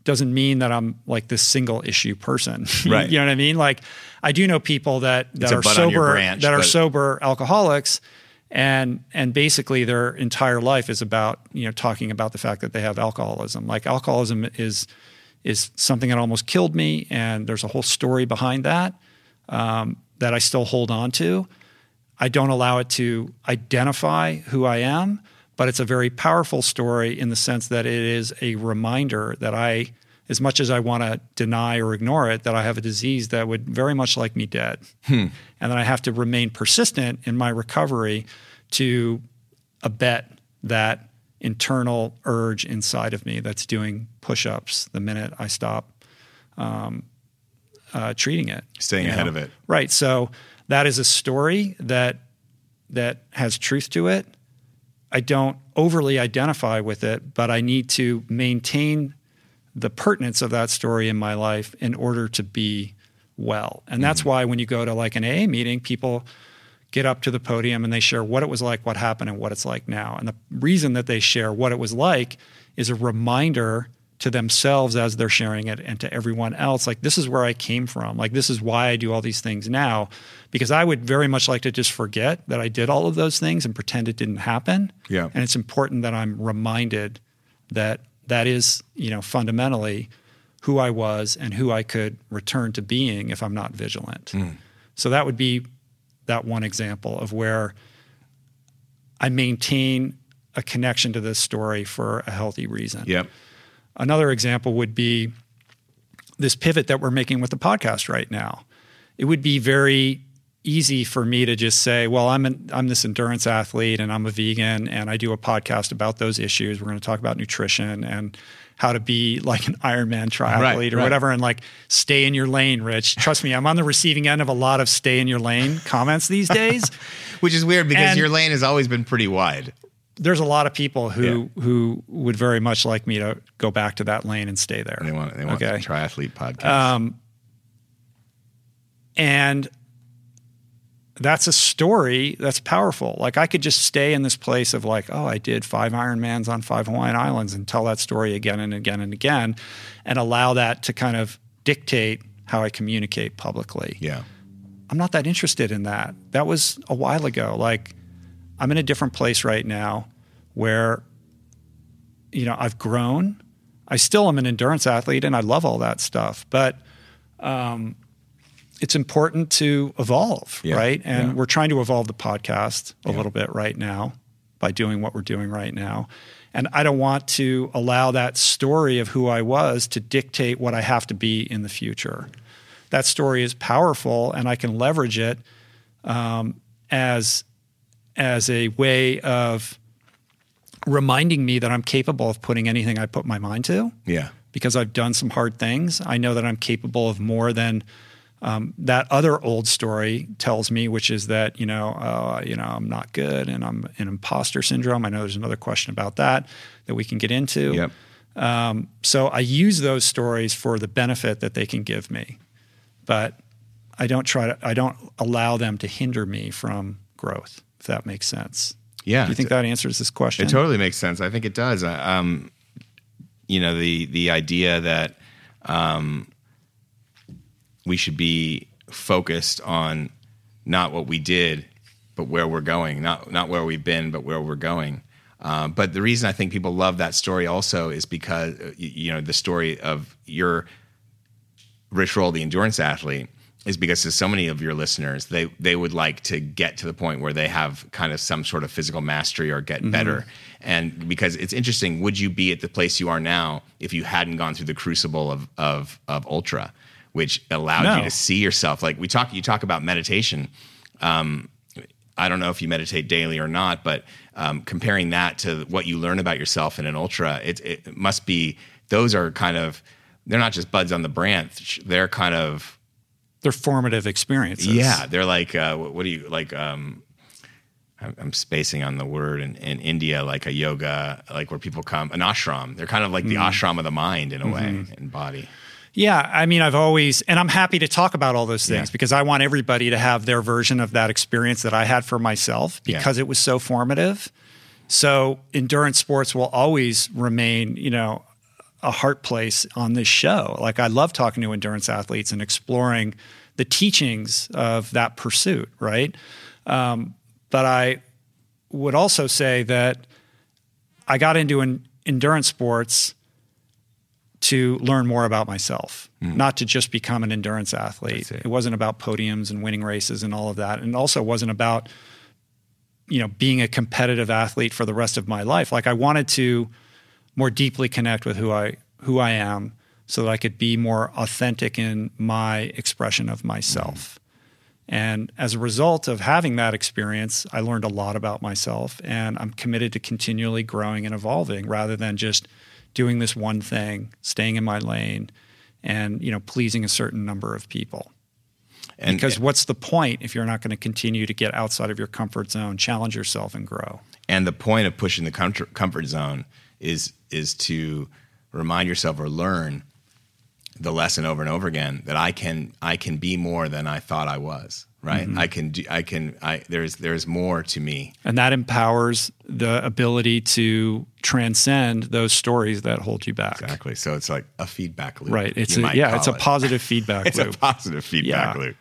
A: doesn't mean that I'm like this single issue person.
B: Right.
A: you know what I mean? Like I do know people that, that are sober branch, that are sober alcoholics and and basically their entire life is about, you know, talking about the fact that they have alcoholism. Like alcoholism is is something that almost killed me and there's a whole story behind that um, that I still hold on to. I don't allow it to identify who I am but it's a very powerful story in the sense that it is a reminder that I, as much as I want to deny or ignore it, that I have a disease that would very much like me dead. Hmm. And that I have to remain persistent in my recovery to abet that internal urge inside of me that's doing push ups the minute I stop um, uh, treating it.
B: Staying ahead
A: know?
B: of it.
A: Right. So that is a story that that has truth to it I don't overly identify with it, but I need to maintain the pertinence of that story in my life in order to be well. And that's mm-hmm. why when you go to like an AA meeting, people get up to the podium and they share what it was like, what happened, and what it's like now. And the reason that they share what it was like is a reminder to themselves as they're sharing it and to everyone else like this is where i came from like this is why i do all these things now because i would very much like to just forget that i did all of those things and pretend it didn't happen
B: yeah
A: and it's important that i'm reminded that that is you know fundamentally who I was and who I could return to being if I'm not vigilant. Hmm. So that would be that one example of where I maintain a connection to this story for a healthy reason.
B: Yep.
A: Another example would be this pivot that we're making with the podcast right now. It would be very easy for me to just say, well, I'm an, I'm this endurance athlete and I'm a vegan and I do a podcast about those issues. We're going to talk about nutrition and how to be like an Ironman triathlete
B: Right,
A: or
B: right.
A: whatever and like stay in your lane, Rich. Trust me, I'm on the receiving end of a lot of stay in your lane comments these days.
B: Which is weird because
A: And-
B: your lane has always been pretty wide.
A: There's a lot of people who who would very much like me to go back to that lane and stay there.
B: They want they want
A: Okay.
B: the triathlete podcast.
A: Um, and that's a story that's powerful. Like I could just stay in this place of like, oh, I did five Ironmans on five Hawaiian Islands and tell that story again and again and again, and allow that to kind of dictate how I communicate publicly.
B: yeah.
A: I'm not that interested in that. That was a while ago. Like I'm in a different place right now where you know, I've grown. I still am an endurance athlete and I love all that stuff, but um, it's important to evolve,
B: Yeah,
A: right? And
B: yeah.
A: we're trying to evolve the podcast a little bit right now by doing what we're doing right now. And I don't want to allow that story of who I was to dictate what I have to be in the future. That story is powerful, and I can leverage it um, as as a way of reminding me that I'm capable of putting anything I put my mind to
B: Yeah.
A: because I've done some hard things. I know that I'm capable of more than um, that other old story tells me, which is that you know, uh, you know, I'm not good and I'm an imposter syndrome. I know there's another question about that that we can get into.
B: Yep.
A: Um, so I use those stories for the benefit that they can give me, but I don't try to. I don't allow them to hinder me from growth. If that makes sense.
B: Yeah.
A: Do you think that answers this question?
B: It totally makes sense. I think it does. Um, you know, the the idea that um, we should be focused on not what we did, but where we're going. Not not where we've been, but where we're going. Uh, but the reason I think people love that story also is because uh, you know the story of your Rich Roll, the endurance athlete, is because to so many of your listeners, they they would like to get to the point where they have kind of some sort of physical mastery or get better. And because it's interesting, would you be at the place you are now if you hadn't gone through the crucible of of of ultra, which allowed
A: No.
B: you to see yourself? Like we talk, you talk about meditation. Um, I don't know if you meditate daily or not, but um, comparing that to what you learn about yourself in an ultra, it, it must be those are kind of they're not just buds on the branch; they're kind of
A: They're formative experiences.
B: yeah, they're like uh, what do you like? Um, I'm, spacing on the word in, in India, like a yoga, like where people come an ashram. They're kind of like the ashram of the mind in a way and body.
A: Yeah, I mean, I've always, and I'm happy to talk about all those things
B: Yeah.
A: because I want everybody to have their version of that experience that I had for myself
B: Yeah.
A: because it was so formative. So endurance sports will always remain, you know, a heart place on this show. Like I love talking to endurance athletes and exploring the teachings of that pursuit, right? Um, but I would also say that I got into an endurance sports to learn more about myself, not to just become an endurance athlete.
B: It.
A: It wasn't about podiums and winning races and all of that, and also wasn't about you know being a competitive athlete for the rest of my life. Like I wanted to more deeply connect with who I who I am, so that I could be more authentic in my expression of myself. And as a result of having that experience, I learned a lot about myself, and I'm committed to continually growing and evolving rather than just doing this one thing, staying in my lane, and you know pleasing a certain number of people.
B: And
A: Because what's the point if you're not going to continue to get outside of your comfort zone, challenge yourself, and grow?
B: and the point of pushing the comfort, comfort zone is is to remind yourself or learn the lesson over and over again that I can I can be more than I thought I was. Right? I can do. I can. I there's there's more to me.
A: And that empowers the ability to transcend those stories that hold you back.
B: Exactly. So it's like a feedback loop.
A: Right. It's a, yeah, it's a positive feedback
B: it's
A: loop.
B: a positive feedback
A: Yeah.
B: loop,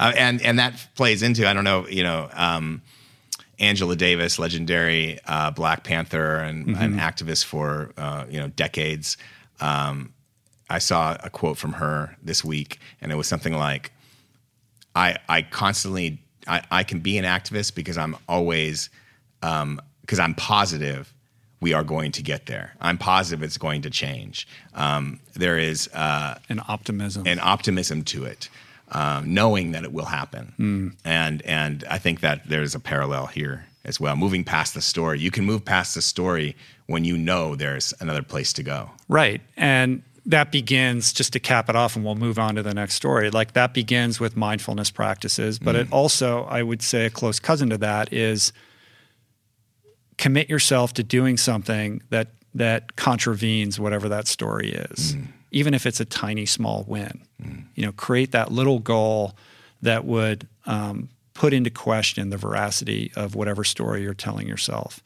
B: uh, and and that plays into I don't know you know um, Angela Davis, legendary uh, Black Panther and
A: Mm-hmm.
B: an activist for uh, you know decades. Um, I saw a quote from her this week, and it was something like, "I I constantly I, I can be an activist because I'm always because I'm positive." We are going to get there. I'm positive it's going to change. Um, there is uh,
A: And optimism.
B: an optimism to it, um, knowing that it will happen. Hmm. And and I think that there's a parallel here as well. Moving past the story, you can move past the story when you know there's another place to go.
A: Right. And that begins, just to cap it off, and we'll move on to the next story. Like that begins with mindfulness practices. But it hmm. also, I would say, a close cousin to that is commit yourself to doing something that that contravenes whatever that story is, hmm. Even if it's a tiny, small win. You know, create that little goal that would um, put into question the veracity of whatever story you're telling yourself.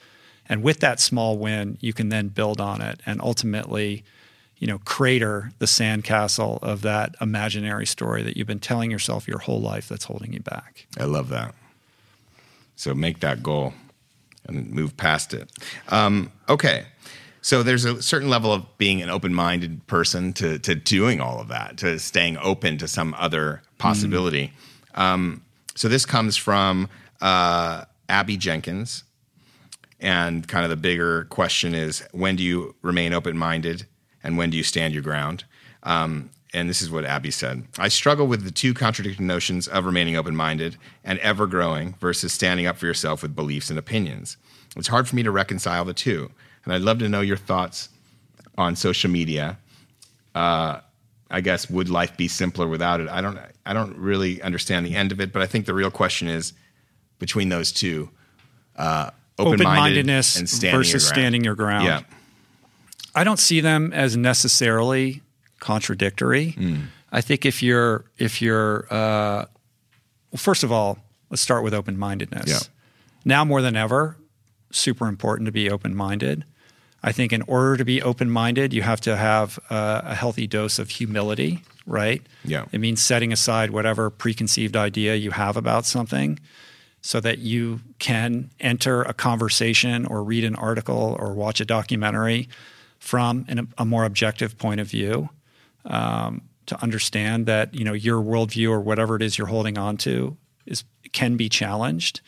A: And with that small win, you can then build on it and ultimately, you know, crater the sandcastle of that imaginary story that you've been telling yourself your whole life that's holding you back.
B: I love that. So make that goal and move past it. Um, okay. So there's a certain level of being an open-minded person to to doing all of that, to staying open to some other possibility. Um, so this comes from uh, Abby Jenkins, and kind of the bigger question is: When do you remain open-minded, and when do you stand your ground? Um, and this is what Abby said I struggle with the two contradicting notions of remaining open minded and ever growing versus standing up for yourself with beliefs and opinions. It's hard for me to reconcile the two. And I'd love to know your thoughts on social media. Uh, I guess would life be simpler without it? I don't. I don't really understand the end of it, but I think the real question is between those two: uh, open-minded
A: Open-mindedness
B: and standing
A: versus
B: your
A: standing your ground.
B: Yeah,
A: I don't see them as necessarily contradictory. I think if you're if you're uh, well, first of all, let's start with open mindedness.
B: Yeah.
A: Now more than ever, super important to be open minded. I think in order to be open minded, you have to have uh, a healthy dose of humility. Right.
B: Yeah.
A: It means setting aside whatever preconceived idea you have about something so that you can enter a conversation or read an article or watch a documentary from an, a more objective point of view um, to understand that you know your worldview or whatever it is you're holding on to is can be challenged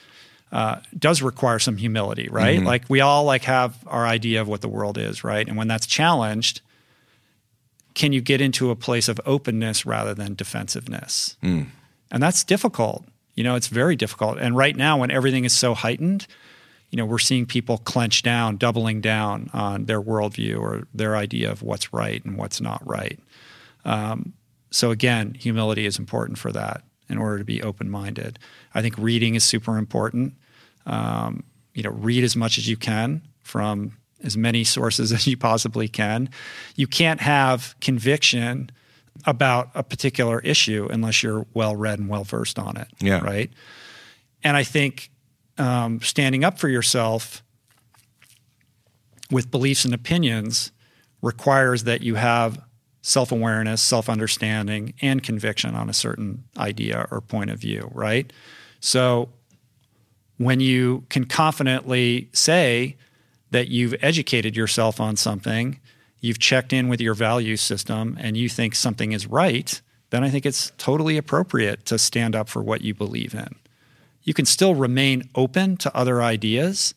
A: uh, does require some humility right? Like we all like have our idea of what the world is right? And when that's challenged can you get into a place of openness rather than defensiveness? And that's difficult. You know it's very difficult. And right now when everything is so heightened you know we're seeing people clench down doubling down on their worldview or their idea of what's right and what's not right. Um, so again humility is important for that in order to be open-minded. I think reading is super important um, you know read as much as you can from as many sources as you possibly can you can't have conviction about a particular issue unless you're well read and well versed on it
B: Yeah.
A: right and i think um, standing up for yourself with beliefs and opinions requires that you have self awareness, self understanding, and conviction on a certain idea or point of view, right? So when you can confidently say that you've educated yourself on something, you've checked in with your value system, and you think something is right, then I think it's totally appropriate to stand up for what you believe in. You can still remain open to other ideas,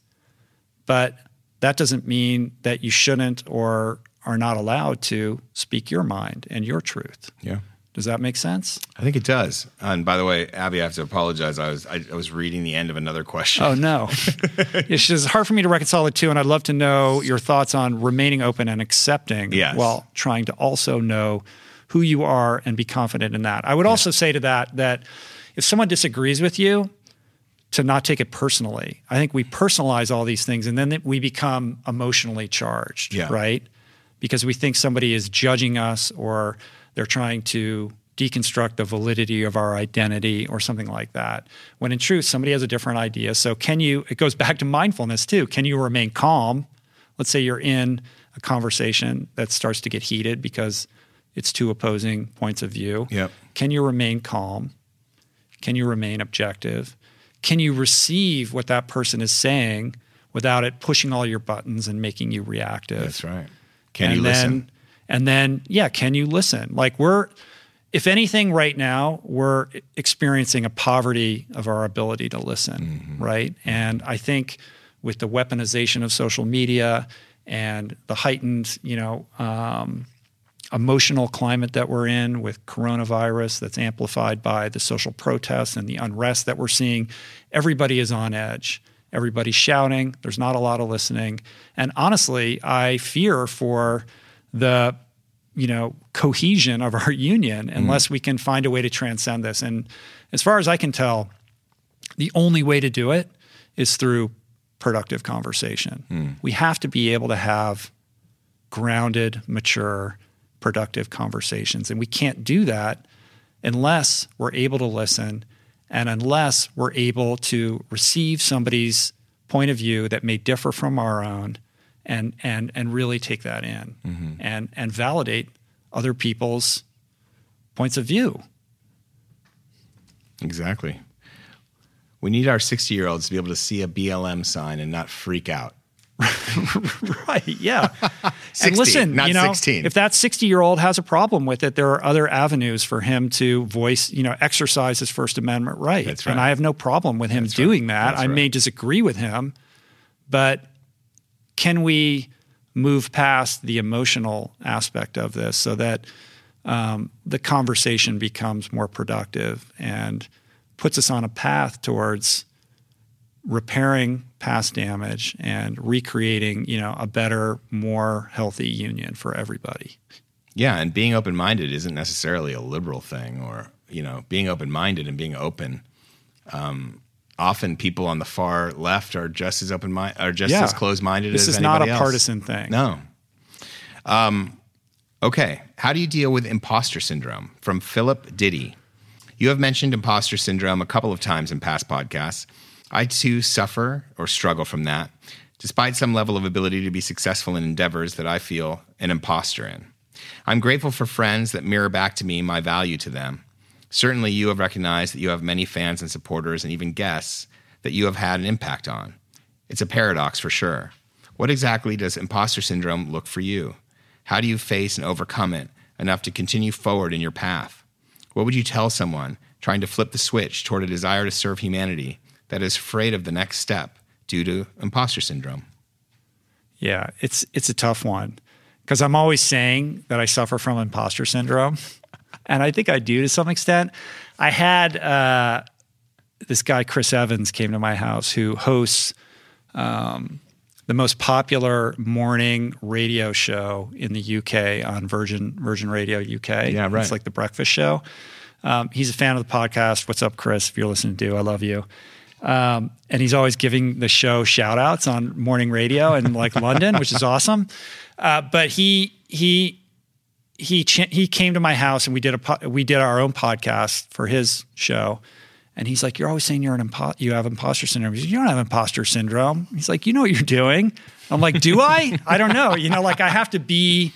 A: but that doesn't mean that you shouldn't or are not allowed to speak your mind and your truth.
B: yeah.
A: Does that make sense?
B: I think it does. And by the way, Abby, I have to apologize. I was I, I was reading the end of another question.
A: Oh no, it's just hard for me to reconcile the two, and I'd love to know your thoughts on remaining open and accepting,
B: Yes.
A: while trying to also know who you are and be confident in that. I would also say to that that if someone disagrees with you, to not take it personally. I think we personalize all these things, and then we become emotionally charged,
B: Yeah.
A: right? Because we think somebody is judging us or they're trying to deconstruct the validity of our identity or something like that. When in truth, somebody has a different idea. So, can you, it goes back to mindfulness too. Can you remain calm? Let's say you're in a conversation that starts to get heated because it's two opposing points of view.
B: Yep.
A: Can you remain calm? Can you remain objective? Can you receive what that person is saying without it pushing all your buttons and making you reactive?
B: That's right. Can
A: and
B: you
A: then,
B: listen?
A: And then, yeah, can you listen? Like we're, if anything, right now, we're experiencing a poverty of our ability to listen, mm-hmm. right? And I think with the weaponization of social media and the heightened, you know, um, emotional climate that we're in with coronavirus that's amplified by the social protests and the unrest that we're seeing, everybody is on edge. Everybody's shouting. There's not a lot of listening. And honestly, I fear for the you know cohesion of our union mm-hmm. unless mm. we can find a way to transcend this. And as far as I can tell, the only way to do it is through productive conversation. Mm. We have to be able to have grounded, mature, productive conversations. And we can't do that unless we're able to listen and unless we're able to receive somebody's point of view that may differ from our own and and and really take that in mm-hmm. and and validate other people's points of view.
B: Exactly. We need our 60 year olds to be able to see a BLM sign and not freak out.
A: right. Yeah.
B: 60,
A: and listen,
B: not
A: you know,
B: 16.
A: if that 60 year old has a problem with it, there are other avenues for him to voice, you know, exercise his First Amendment right.
B: Right.
A: And I have no problem with him
B: That's
A: doing
B: right.
A: that.
B: That's
A: I
B: right.
A: may disagree with him, but can we move past the emotional aspect of this so that um, the conversation becomes more productive and puts us on a path towards repairing past damage and recreating, you know, a better, more healthy union for everybody.
B: Yeah, and being open-minded isn't necessarily a liberal thing, or you know, being open-minded and being open. Um, often, people on the far left are just as open-minded, are just
A: Yeah.
B: as closed-minded
A: This is not a
B: else.
A: partisan thing.
B: No. Um, okay. How do you deal with imposter syndrome? From Philip Diddy. You have mentioned imposter syndrome a couple of times in past podcasts. I too suffer or struggle from that, despite some level of ability to be successful in endeavors that I feel an imposter in. I'm grateful for friends that mirror back to me my value to them. Certainly, you have recognized that you have many fans and supporters and even guests that you have had an impact on. It's a paradox for sure. What exactly does imposter syndrome look for you? How do you face and overcome it enough to continue forward in your path? What would you tell someone trying to flip the switch toward a desire to serve humanity that is afraid of the next step due to imposter syndrome?
A: Yeah, it's it's a tough one because I'm always saying that I suffer from imposter syndrome, and I think I do to some extent. I had uh, this guy Chris Evans came to my house who hosts um, the most popular morning radio show in the UK on Virgin Virgin Radio UK.
B: Yeah, right.
A: It's like the breakfast show. Um, he's a fan of the podcast. What's up, Chris? If you're listening to, I love you. Um, and he's always giving the show shout outs on morning radio in like London, which is awesome. Uh, but he he he ch- he came to my house and we did a po- we did our own podcast for his show. And he's like, "You're always saying you're an impo- you have imposter syndrome. He's like, you don't have imposter syndrome." He's like, "You know what you're doing." I'm like, "Do I? I don't know. You know, like I have to be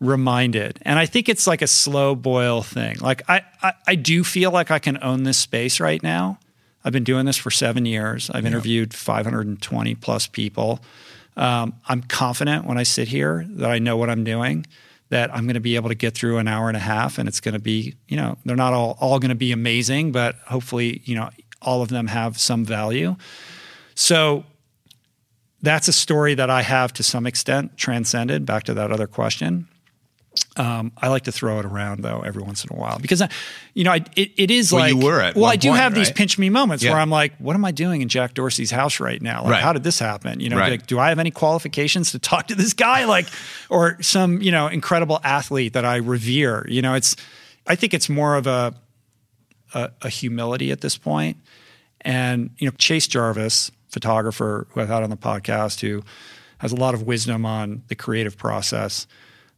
A: reminded." And I think it's like a slow boil thing. Like I I, I do feel like I can own this space right now. I've been doing this for seven years. I've interviewed 520 plus people. Um, I'm confident when I sit here that I know what I'm doing, that I'm going to be able to get through an hour and a half, and it's going to be, you know, they're not all all going to be amazing, but hopefully, you know, all of them have some value. So that's a story that I have to some extent transcended. Back to that other question. Um, I like to throw it around though every once in a while because, I, you know, I, it, it is
B: Well,
A: like
B: you were at
A: well, I do
B: point,
A: have these pinch me moments
B: Yeah.
A: where I'm like, what am I doing in Jack Dorsey's house right now? Like,
B: Right.
A: how did this happen? You know,
B: Right.
A: like, do I have any qualifications to talk to this guy? Like, or some you know incredible athlete that I revere? You know, it's I think it's more of a a, a humility at this point. And you know, Chase Jarvis, photographer who I've had on the podcast, who has a lot of wisdom on the creative process,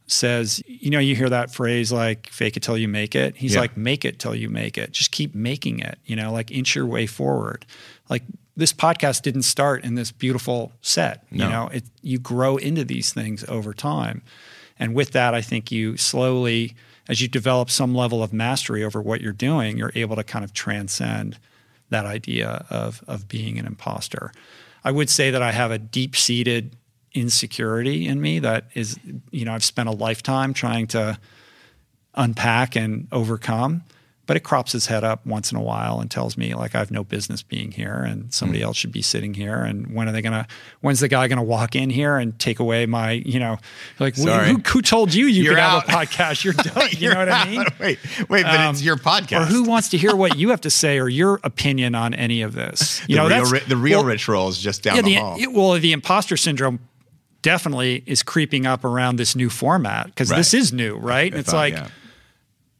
A: says, you know, you hear that phrase like "fake it till you make it." He's
B: Yeah.
A: like, "Make it till you make it. Just keep making it." You know, like inch your way forward. Like this podcast didn't start in this beautiful set.
B: No.
A: You know, it you grow into these things over time, and with that, I think you slowly, as you develop some level of mastery over what you're doing, you're able to kind of transcend that idea of of being an imposter. I would say that I have a deep seated insecurity in me that is, you know, I've spent a lifetime trying to unpack and overcome but it crops its head up once in a while and tells me like I have no business being here and somebody mm. else should be sitting here. And when are they gonna when's the guy gonna walk in here and take away my you know like who, who, told you you
B: you're
A: could
B: out.
A: have a podcast? You're done you know what
B: out.
A: I mean?
B: Wait wait but um, it's your podcast
A: or who wants to hear what you have to say or your opinion on any of this?
B: You
A: the know
B: real, the real well, roll is just down
A: yeah,
B: the,
A: the
B: hall.
A: it, well the imposter syndrome definitely is creeping up around this new format because right. this is new right it's like yeah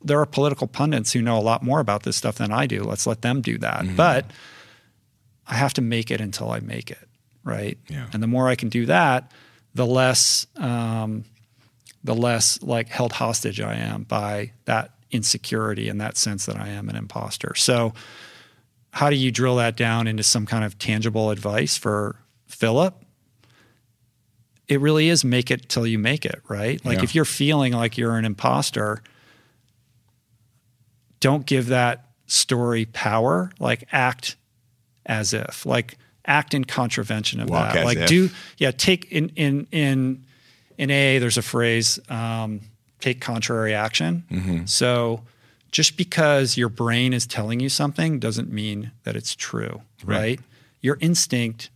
A: there are political pundits who know a lot more about this stuff than I do. Let's let them do that. Mm-hmm. But I have to make it until I make it, right?
B: Yeah.
A: And the more I can do that, the less um, the less like held hostage I am by that insecurity and that sense that I am an imposter. So how do you drill that down into some kind of tangible advice for Philip? It really is make it till you make it, right? Like yeah. if you're feeling like you're an imposter – don't give that story power. Like act as if, like act in contravention of
B: Walk
A: that. Like
B: if.
A: do yeah. Take in in in in AA. There's a phrase. Um, take contrary action.
B: Mm-hmm.
A: So just because your brain is telling you something doesn't mean that it's true, right? right? Your instinct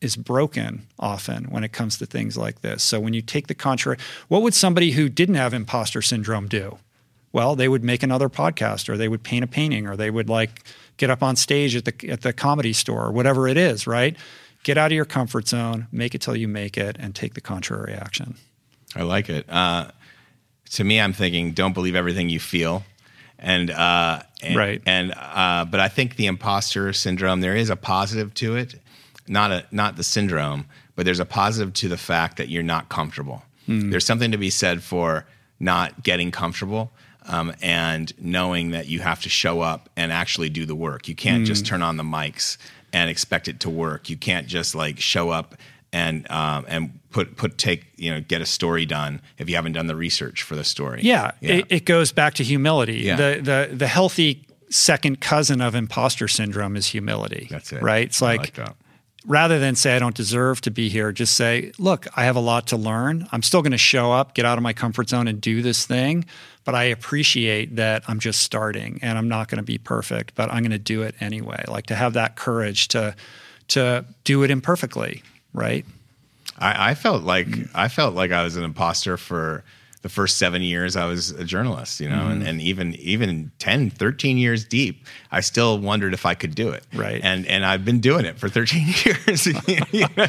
A: is broken often when it comes to things like this. So when you take the contrary, what would somebody who didn't have imposter syndrome do? well, they would make another podcast or they would paint a painting or they would like get up on stage at the at the comedy store or whatever it is, right? Get out of your comfort zone, make it till you make it, and take the contrary action.
B: I like it. Uh, to me, I'm thinking, don't believe everything you feel, and, uh, and
A: right.
B: And uh, but I think the imposter syndrome there is a positive to it, not a not the syndrome, but there's a positive to the fact that you're not comfortable. Mm. There's something to be said for not getting comfortable um, and knowing that you have to show up and actually do the work. You can't mm. just turn on the mics and expect it to work. You can't just like show up and um, and put put take you know get a story done if you haven't done the research for the story.
A: Yeah, yeah. It, it, goes back to humility.
B: Yeah.
A: The the the healthy second cousin of imposter syndrome is humility.
B: That's it.
A: Right? It's like,
B: like
A: rather than say I don't deserve to be here, just say, look, I have a lot to learn. I'm still going to show up, get out of my comfort zone and do this thing, but I appreciate that I'm just starting and I'm not going to be perfect, but I'm going to do it anyway. Like to have that courage to to do it imperfectly, right?
B: I, I felt like mm. I felt like I was an imposter for the first seven years I was a journalist, you know, mm-hmm. and, and even even 10, 13 years deep, I still wondered if I could do it.
A: Right.
B: And and I've been doing it for 13 years.
A: you know?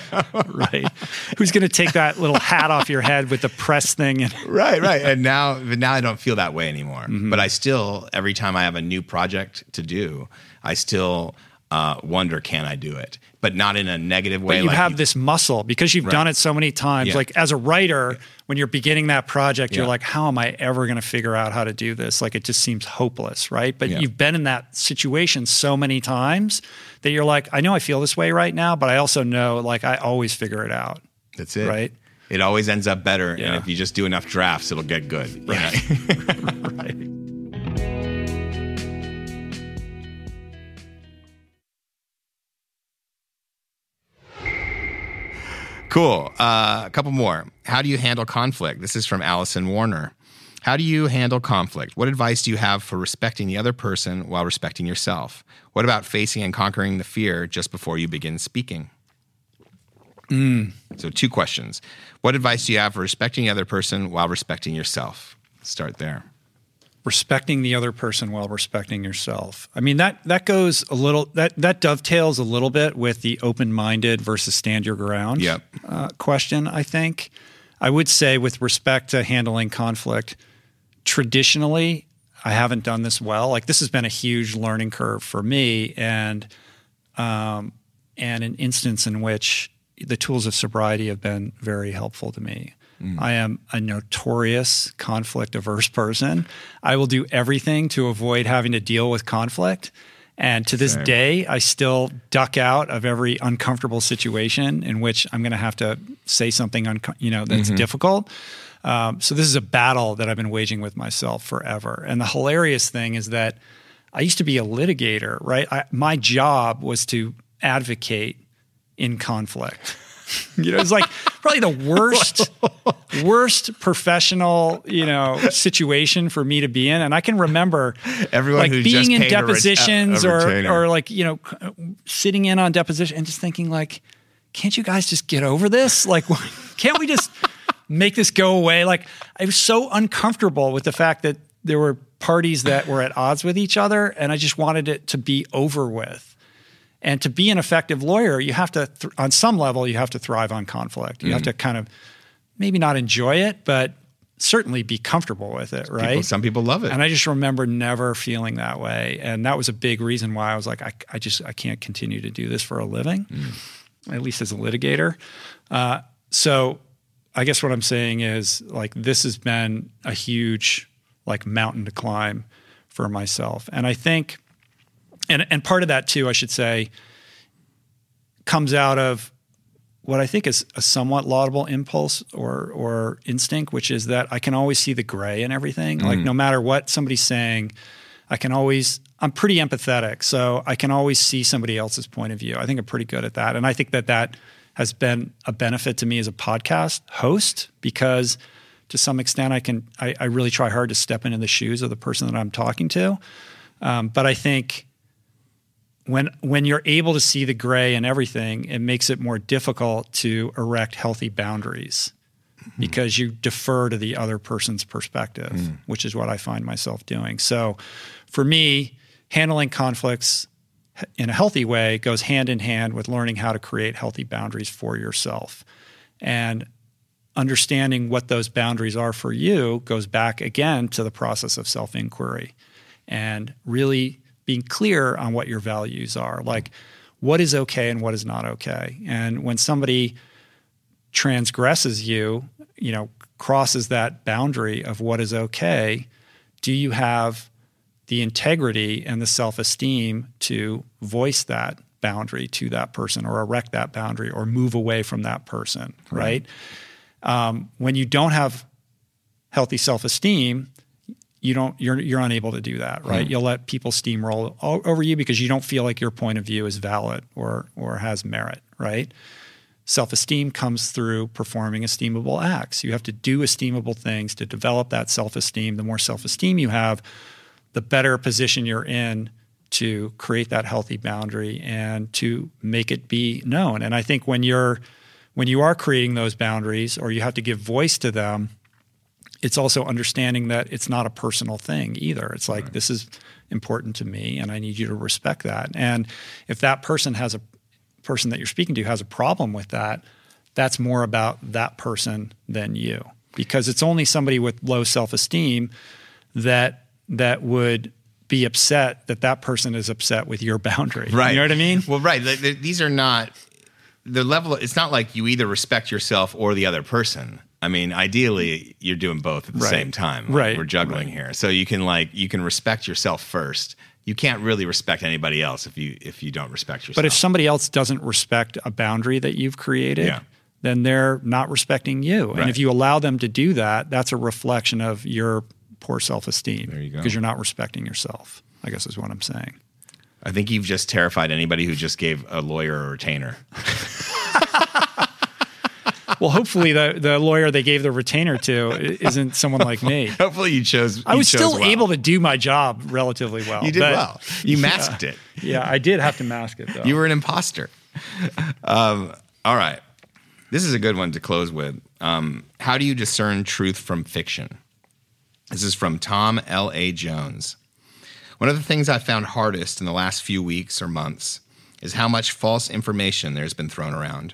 A: right. Who's going to take that little hat off your head with the press thing? And
B: right, right. And now now I don't feel that way anymore. Mm-hmm. But I still, every time I have a new project to do, I still uh, wonder, can I do it? But not in a negative way.
A: But you
B: like
A: have you, this muscle because you've right. done it so many times. Yeah. Like as a writer, yeah. when you're beginning that project, yeah. you're like, how am I ever going to figure out how to do this? Like it just seems hopeless, right? But you've been in that situation so many times that you're like, I know I feel this way right now, but I also know like I always figure it out.
B: That's it.
A: Right.
B: It always ends up better. And if you just do enough drafts, it'll get good.
A: Right. right.
B: Cool. Uh, a couple more. How do you handle conflict? This is from Allison Warner. How do you handle conflict? What advice do you have for respecting the other person while respecting yourself? What about facing and conquering the fear just before you begin speaking?
A: Mm.
B: So, two questions. What advice do you have for respecting the other person while respecting yourself? Start there
A: respecting the other person while respecting yourself. I mean that that goes a little that that dovetails a little bit with the open-minded versus stand your ground
B: yep.
A: uh, question. I think I would say with respect to handling conflict, traditionally I haven't done this well. Like this has been a huge learning curve for me, and um, and an instance in which the tools of sobriety have been very helpful to me. Mm. I am a notorious conflict averse person. I will do everything to avoid having to deal with conflict. And to this Same. day, I still duck out of every uncomfortable situation in which I'm going to have to say something, unco- you know, that's mm-hmm. difficult. Um, so this is a battle that I've been waging with myself forever. And the hilarious thing is that I used to be a litigator, right? I, my job was to advocate in conflict. You know, it's like probably the worst, worst professional, you know, situation for me to be in. And I can remember
B: Everyone
A: like
B: who
A: being
B: just
A: in
B: paid a ret-
A: depositions
B: a
A: or, or like, you know, sitting in on deposition and just thinking like, can't you guys just get over this? Like, can't we just make this go away? Like, I was so uncomfortable with the fact that there were parties that were at odds with each other, and I just wanted it to be over with. And to be an effective lawyer, you have to, th- on some level, you have to thrive on conflict. You have to kind of maybe not enjoy it, but certainly be comfortable with it, right?
B: People- some people love it.
A: And I just remember never feeling that way. And that was a big reason why I was like, I, I just, I can't continue to do this for a living, at least as a litigator. Uh, so I guess what I'm saying is like, this has been a huge like mountain to climb for myself. And I think, and, and part of that too, I should say, comes out of what I think is a somewhat laudable impulse or or instinct, which is that I can always see the gray in everything. Like no matter what somebody's saying, I can always I'm pretty empathetic, so I can always see somebody else's point of view. I think I'm pretty good at that, and I think that that has been a benefit to me as a podcast host because to some extent I can I, I really try hard to step into the shoes of the person that I'm talking to. Um, but I think when when you're able to see the gray and everything, it makes it more difficult to erect healthy boundaries mm-hmm. because you defer to the other person's perspective, mm. which is what I find myself doing. So for me, handling conflicts in a healthy way goes hand in hand with learning how to create healthy boundaries for yourself. And understanding what those boundaries are for you goes back again to the process of self inquiry and really being clear on what your values are. Like, what is okay and what is not okay. And when somebody transgresses you, you know, crosses that boundary of what is okay, do you have the integrity and the self esteem to voice that boundary to that person or erect that boundary or move away from that person, right? Um, when you don't have healthy self esteem, you don't you're you're unable to do that, right? Hmm. You'll let people steamroll over you because you don't feel like your point of view is valid or or has merit, right? Self-esteem comes through performing esteemable acts. You have to do esteemable things to develop that self-esteem. The more self-esteem you have, the better position you're in to create that healthy boundary and to make it be known. And I think when you're when you are creating those boundaries or you have to give voice to them, it's also understanding that it's not a personal thing either. It's like this is important to me and I need you to respect that. And if that person has a person that you're speaking to has a problem with that, that's more about that person than you. Because it's only somebody with low self-esteem that that would be upset that that person is upset with your boundary.
B: Right.
A: You know what I mean?
B: Well, right. Th- th- These are not the level. It's not like you either respect yourself or the other person. I mean, ideally, you're doing both at the
A: Right.
B: same time. Like,
A: Right.
B: We're juggling
A: Right.
B: here, so you can like you can respect yourself first. You can't really respect anybody else if you if you don't respect yourself.
A: But if somebody else doesn't respect a boundary that you've created,
B: Yeah.
A: then they're not respecting you. And if you allow them to do that, that's a reflection of your poor self-esteem.
B: There you go.
A: Because you're not respecting yourself. I guess is what I'm saying.
B: I think you've just terrified anybody who just gave a lawyer a retainer.
A: Well, hopefully the the lawyer they gave the retainer to isn't someone like me.
B: Hopefully, you chose.
A: I was
B: chose
A: still
B: well.
A: able to do my job relatively well.
B: You did
A: but-
B: well. You masked it.
A: Yeah, I did have to mask it though.
B: You were an imposter. Um, all right. This is a good one to close with. Um, how do you discern truth from fiction? This is from Tom L.A. Jones. One of the things I found hardest in the last few weeks or months is how much false information there's been thrown around.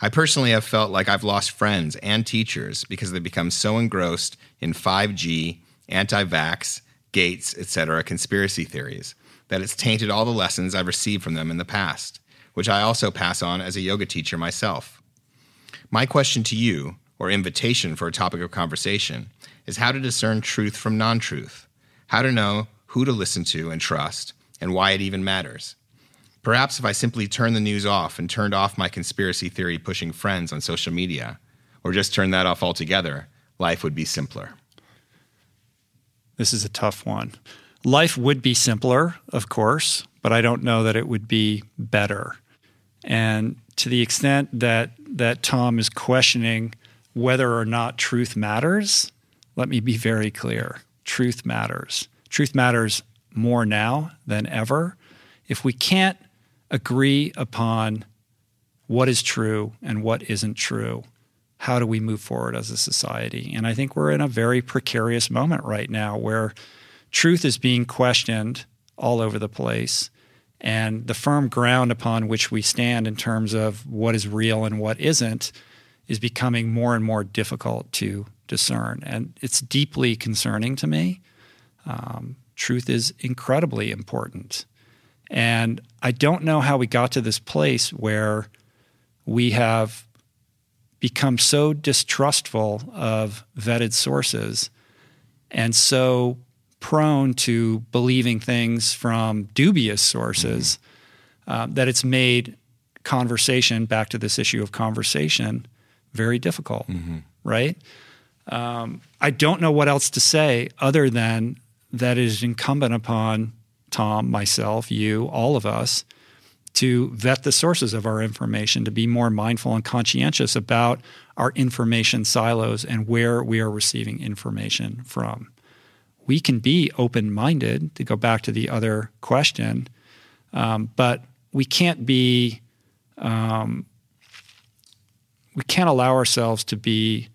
B: I personally have felt like I've lost friends and teachers because they've become so engrossed in 5G, anti vax, Gates, etc., conspiracy theories that it's tainted all the lessons I've received from them in the past, which I also pass on as a yoga teacher myself. My question to you, or invitation for a topic of conversation, is how to discern truth from non truth, how to know who to listen to and trust, and why it even matters. Perhaps if I simply turned the news off and turned off my conspiracy theory pushing friends on social media, or just turned that off altogether, life would be simpler.
A: This is a tough one. Life would be simpler, of course, but I don't know that it would be better. And to the extent that that Tom is questioning whether or not truth matters, let me be very clear. Truth matters. Truth matters more now than ever. If we can't agree upon what is true and what isn't true, how do we move forward as a society? And I think we're in a very precarious moment right now where truth is being questioned all over the place. And the firm ground upon which we stand in terms of what is real and what isn't is becoming more and more difficult to discern. And it's deeply concerning to me. Um, truth is incredibly important. And I don't know how we got to this place where we have become so distrustful of vetted sources and so prone to believing things from dubious sources mm-hmm. um, that it's made conversation, back to this issue of conversation, very difficult, mm-hmm. right? Um, I don't know what else to say other than that it is incumbent upon Tom, myself, you, all of us to vet the sources of our information, to be more mindful and conscientious about our information silos and where we are receiving information from we can be open minded, to go back to the other question, um, but we can't be, um, we can't allow ourselves to be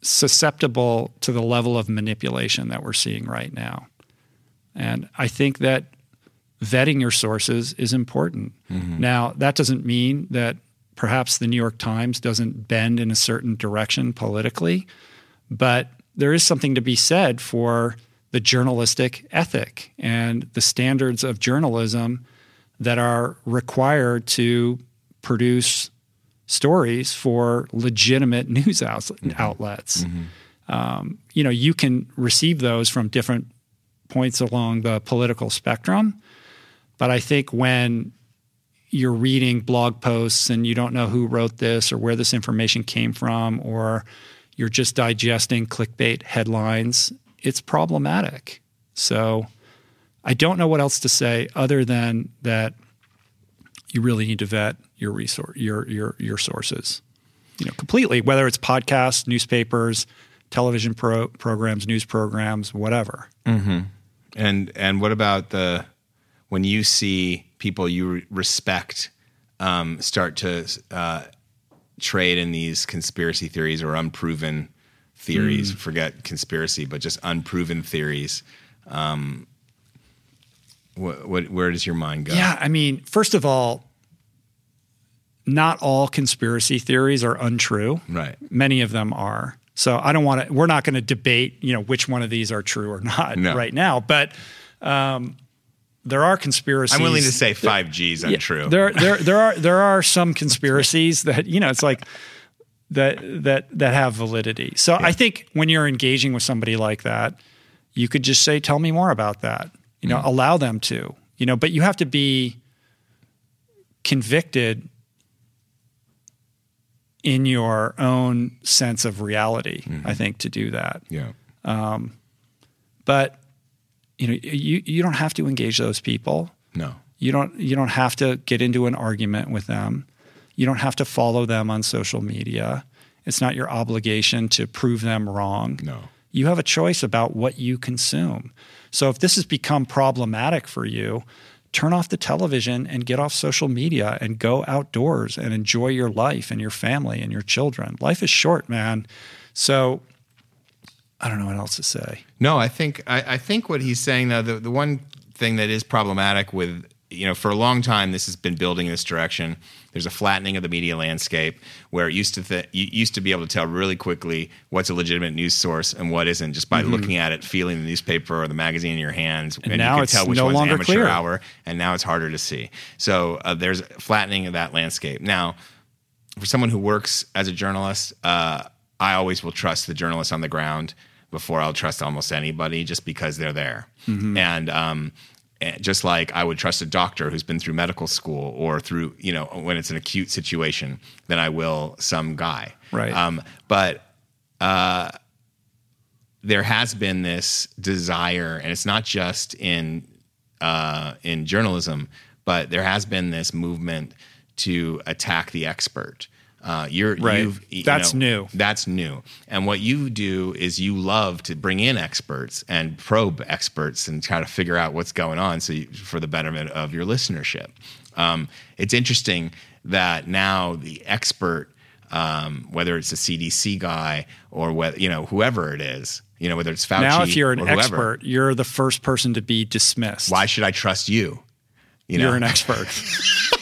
A: susceptible to the level of manipulation that we're seeing right now. And I think that vetting your sources is important. Mm-hmm. Now, that doesn't mean that perhaps the New York Times doesn't bend in a certain direction politically, but there is something to be said for the journalistic ethic and the standards of journalism that are required to produce stories for legitimate news mm-hmm. outlets. Mm-hmm. Um, you know, you can receive those from different points along the political spectrum, but I think when you're reading blog posts and you don't know who wrote this or where this information came from or you're just digesting clickbait headlines, it's problematic. So I don't know what else to say other than that you really need to vet your resource your your your sources. You know, completely, whether it's podcasts, newspapers, television pro- programs, news programs, whatever.
B: Mm-hmm. And and what about the when you see people you respect um, start to uh, trade in these conspiracy theories or unproven theories. Mm. Forget conspiracy, but just unproven theories. Um, what, what, where does your mind go?
A: Yeah, I mean, first of all, not all conspiracy theories are untrue.
B: Right.
A: Many of them are. So I don't want to. We're not going to debate, you know, which one of these are true or not no. right now. But um, there are conspiracies.
B: I'm willing to say five G's untrue.
A: Yeah, there, there, there are there are some conspiracies that you know it's like that that that have validity. So yeah. I think when you're engaging with somebody like that, you could just say, "Tell me more about that." You know, mm. allow them to. You know, but you have to be convicted in your own sense of reality. Mm-hmm. I think to do that.
B: Yeah. Um,
A: but you know you you don't have to engage those people.
B: No.
A: You don't you don't have to get into an argument with them. You don't have to follow them on social media. It's not your obligation to prove them wrong.
B: No.
A: You have a choice about what you consume. So if this has become problematic for you, turn off the television and get off social media and go outdoors and enjoy your life and your family and your children. Life is short, man. So I don't know what else to say.
B: No, I think I, I think what he's saying though, the the one thing that is problematic with you know for a long time this has been building in this direction. There's a flattening of the media landscape where it used to th- you used to be able to tell really quickly what's a legitimate news source and what isn't just by mm-hmm. looking at it, feeling the newspaper or the magazine in your hands,
A: and, and now you can tell which no one's amateur clear.
B: hour. And now it's harder to see. So uh, there's flattening of that landscape now. For someone who works as a journalist, uh, I always will trust the journalists on the ground before I'll trust almost anybody just because they're there. Mm-hmm. And um, just like I would trust a doctor who's been through medical school or through, you know, when it's an acute situation, than I will some guy.
A: Right. Um,
B: but uh, there has been this desire, and it's not just in uh, in journalism, but there has been this movement to attack the expert. Uh, you're
A: Right.
B: you've, you
A: That's
B: know,
A: new.
B: That's new. And what you do is you love to bring in experts and probe experts and try to figure out what's going on, so you, for the betterment of your listenership. Um, it's interesting that now the expert, um, whether it's a CDC guy or whether you know whoever it is, you know whether it's Fauci.
A: now, if you're an expert, you're the first person to be dismissed.
B: why should I trust you? You
A: You're an expert.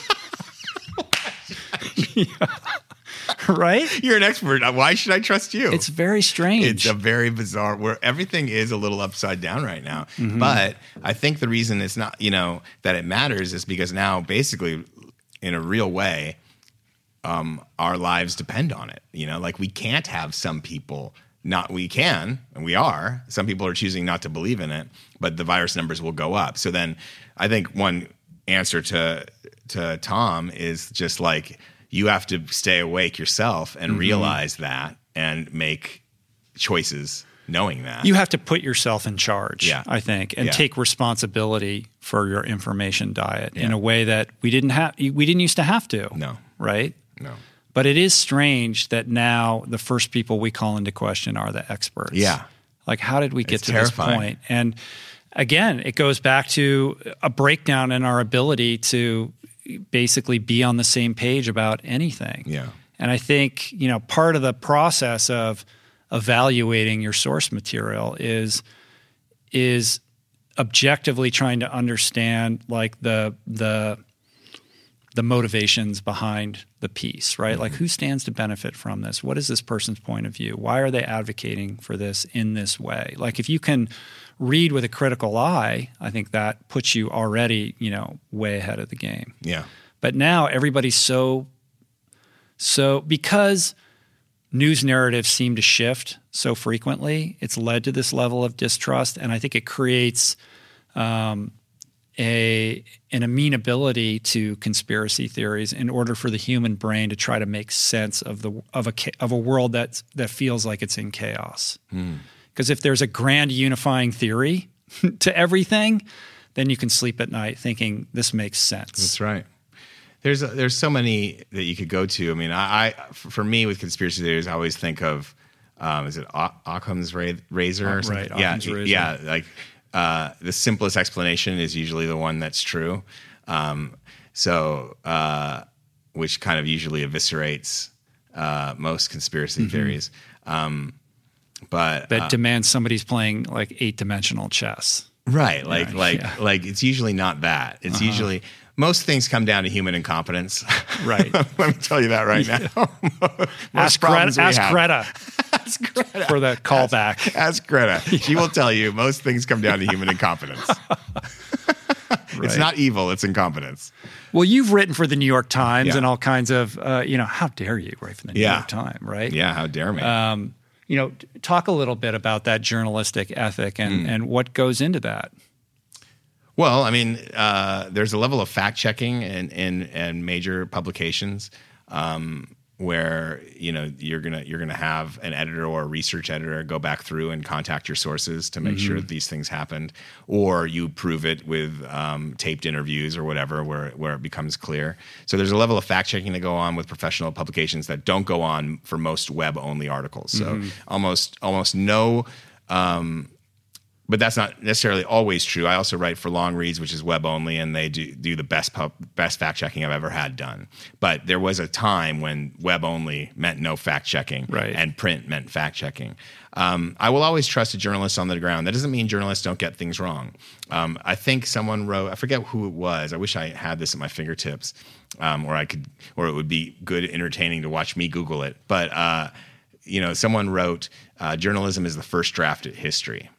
A: right?
B: You're an expert. Why should I trust you?
A: It's very strange.
B: It's a very bizarre where everything is a little upside down right now.
A: Mm-hmm.
B: But I think the reason it's not, you know, that it matters is because now basically in a real way, um, our lives depend on it. You know, like we can't have some people not we can and we are some people are choosing not to believe in it but the virus numbers will go up so then i think one answer to to tom is just like you have to stay awake yourself and
A: Mm-hmm.
B: realize that and make choices knowing that
A: you have to put yourself in charge,
B: Yeah.
A: I think, and
B: Yeah.
A: take responsibility for your information diet in a way that we didn't have we didn't used to have to.
B: No.
A: Right?
B: no
A: But it is strange that now the first people we call into question are the experts.
B: Yeah.
A: Like, how did we get
B: It's
A: to
B: terrifying.
A: this point? And again, it goes back to a breakdown in our ability to basically be on the same page about anything.
B: Yeah.
A: And I think, you know, part of the process of evaluating your source material is is objectively trying to understand like the the the motivations behind the piece, right? Like mm-hmm. who stands to benefit from this? What is this person's point of view? Why are they advocating for this in this way? Like if you can read with a critical eye, I think that puts you already, you know, way ahead of the game.
B: yeah
A: But now everybody's so so because news narratives seem to shift so frequently, it's led to this level of distrust, and I think it creates um, a an amenability to conspiracy theories in order for the human brain to try to make sense of the of a of a world that that feels like it's in chaos. Because if there's a grand unifying theory to everything, then you can sleep at night thinking this makes sense.
B: That's right. There's there's so many that you could go to. I mean, I, I for me with conspiracy theories, I always think of um, is it Occam's ra- razor or something?
A: right,
B: yeah,
A: razor.
B: yeah. Like uh, the simplest explanation is usually the one that's true. Um, so, uh, which kind of usually eviscerates uh, most conspiracy
A: Mm-hmm.
B: theories. Um, but
A: that demands somebody's playing like eight dimensional chess.
B: Right. Like
A: Yeah,
B: like
A: yeah. Uh-huh.
B: like it's usually not that. It's usually most things come down to human incompetence.
A: Right.
B: Let me tell you that right now.
A: Ask Greta, ask
B: have-
A: Greta
B: Ask Greta.
A: for the callback.
B: Ask Greta. She will tell you most things come down to human incompetence. It's not evil, it's incompetence.
A: Well, you've written for the New York Times
B: Yeah.
A: and all kinds of, uh, you know, how dare you write for the New
B: Yeah.
A: York Times, right?
B: Yeah, how dare me.
A: Um, you know, talk a little bit about that journalistic ethic and,
B: Hmm.
A: and what goes into that.
B: Well, I mean, uh, there's a level of fact checking in, in, in major publications um, where you know you're gonna you're gonna have an editor or a research editor go back through and contact your sources to make sure mm-hmm. that these things happened, or you prove it with um, taped interviews or whatever, where where it becomes clear. So there's a level of fact checking that go on with professional publications that don't go on for most web only articles. So mm-hmm. almost almost no um, but that's not necessarily always true. I also write for Longreads, which is web only, and they do do the best pub, best fact checking I've ever had done. But there was a time when web only meant no fact checking,
A: Right.
B: and print meant fact checking. Um, I will always trust a journalist on the ground. That doesn't mean journalists don't get things wrong. Um, I think someone wrote, I forget who it was. I wish I had this at my fingertips, um, or I could, or it would be good, entertaining to watch me Google it. But uh, you know, someone wrote, uh, "Journalism is the first draft at history."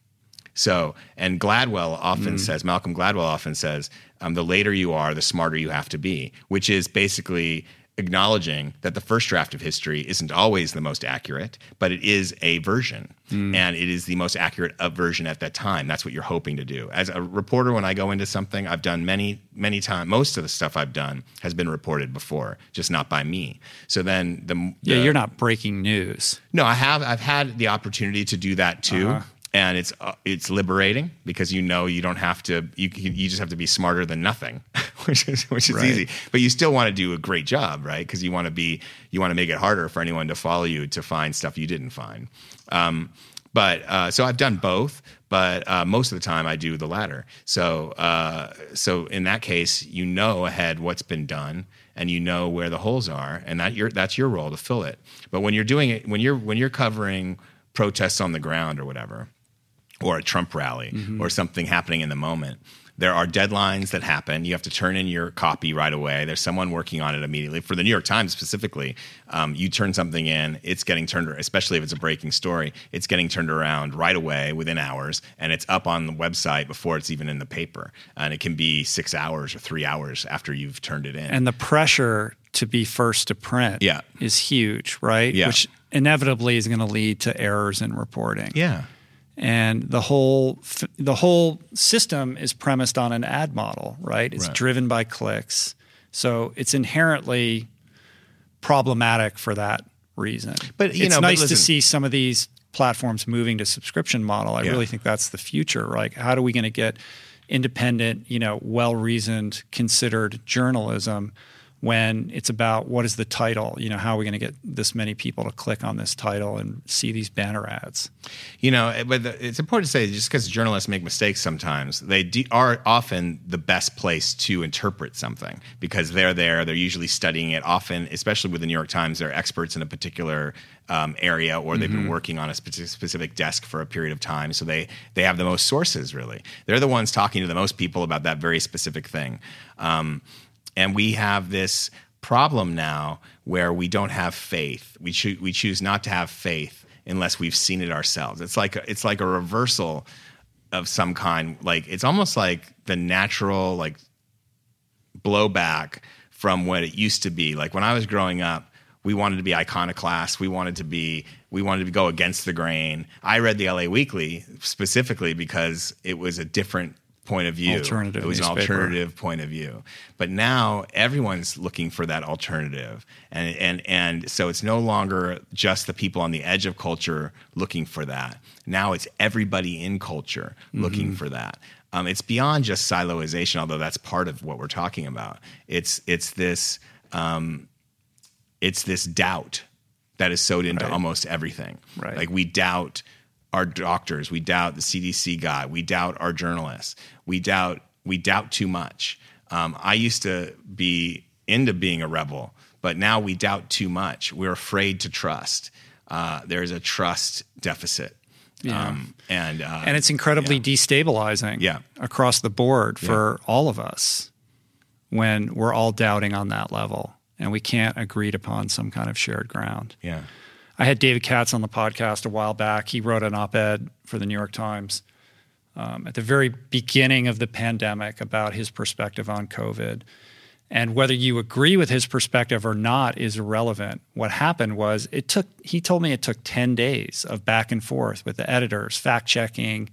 B: So, and Gladwell often says, Malcolm Gladwell often says, um, the later you are, the smarter you have to be, which is basically acknowledging that the first draft of history isn't always the most accurate, but it is a version. And it is the most accurate uh, version at that time. That's what you're hoping to do. As a reporter, when I go into something, I've done many, many times, most of the stuff I've done has been reported before, just not by me. So then the.
A: Yeah, you're not breaking news.
B: no, I have. I've had the opportunity to do that too,
A: Uh-huh.
B: And it's uh, it's liberating because you know you don't have to. You you just have to be smarter than nothing which is which is
A: Right.
B: easy. But you still want to do a great job, right? Because you want to be you want to make it harder for anyone to follow you to find stuff you didn't find. Um, but uh, so I've done both, but uh, most of the time I do the latter. So uh, so in that case, you know ahead what's been done, and you know where the holes are, and that your that's your role to fill it. But when you're doing it, when you're when you're covering protests on the ground or whatever, or a Trump rally or something happening in the moment. There are deadlines that happen. You have to turn in your copy right away. There's someone working on it immediately. For the New York Times specifically, um, you turn something in, it's getting turned, especially if it's a breaking story, it's getting turned around right away within hours, and it's up on the website before it's even in the paper. And it can be six hours or three hours after you've turned it in.
A: And the pressure to be first to print
B: Yeah.
A: is huge, right?
B: Yeah.
A: Which inevitably is going to lead to errors in reporting.
B: yeah.
A: And the whole the whole system is premised on an ad model, right? It's
B: Right.
A: driven by clicks, so it's inherently problematic for that reason.
B: But, you
A: it's
B: know, but
A: nice to see some of these platforms moving to subscription model. I
B: Yeah.
A: really think that's the future. Like, how are we going to get independent, you know, well reasoned, considered journalism? When it's about what is the title, you know, how are we going to get this many people to click on this title and see these banner ads?
B: You know, but the, it's important to say just because journalists make mistakes sometimes, they de- are often the best place to interpret something because they're there. They're usually studying it. Often, especially with the New York Times, they're experts in a particular um, area or they've been working on a speci- specific desk for a period of time. So they they have the most sources. Really, they're the ones talking to the most people about that very specific thing. Um, and we have this problem now where we don't have faith. We choose we choose not to have faith unless we've seen it ourselves. It's like it's like a reversal of some kind. Like it's almost like the natural like blowback from what it used to be. Like when I was growing up, we wanted to be iconoclast. We wanted to be we wanted to go against the grain. I read the LA Weekly specifically because it was a different point of view.
A: Alternative
B: It was an alternative point of view. But now everyone's looking for that alternative. And and and so it's no longer just the people on the edge of culture looking for that. Now it's everybody in culture looking for that. Um, it's beyond just siloization, although that's part of what we're talking about. It's it's this um, it's this doubt that is sewed into
A: Right.
B: almost everything.
A: Right.
B: Like we doubt our doctors, we doubt the CDC guy, we doubt our journalists, we doubt we doubt too much. Um, I used to be into being a rebel, but now we doubt too much. We're afraid to trust. Uh, there's a trust deficit, um, and uh,
A: and it's incredibly destabilizing
B: Yeah.
A: across the board for all of us when we're all doubting on that level and we can't agree upon some kind of shared ground.
B: yeah,
A: I had David Katz on the podcast a while back. He wrote an op ed for the New York Times um, at the very beginning of the pandemic about his perspective on COVID. And whether you agree with his perspective or not is irrelevant. What happened was it took, he told me it took 10 days of back and forth with the editors, fact checking,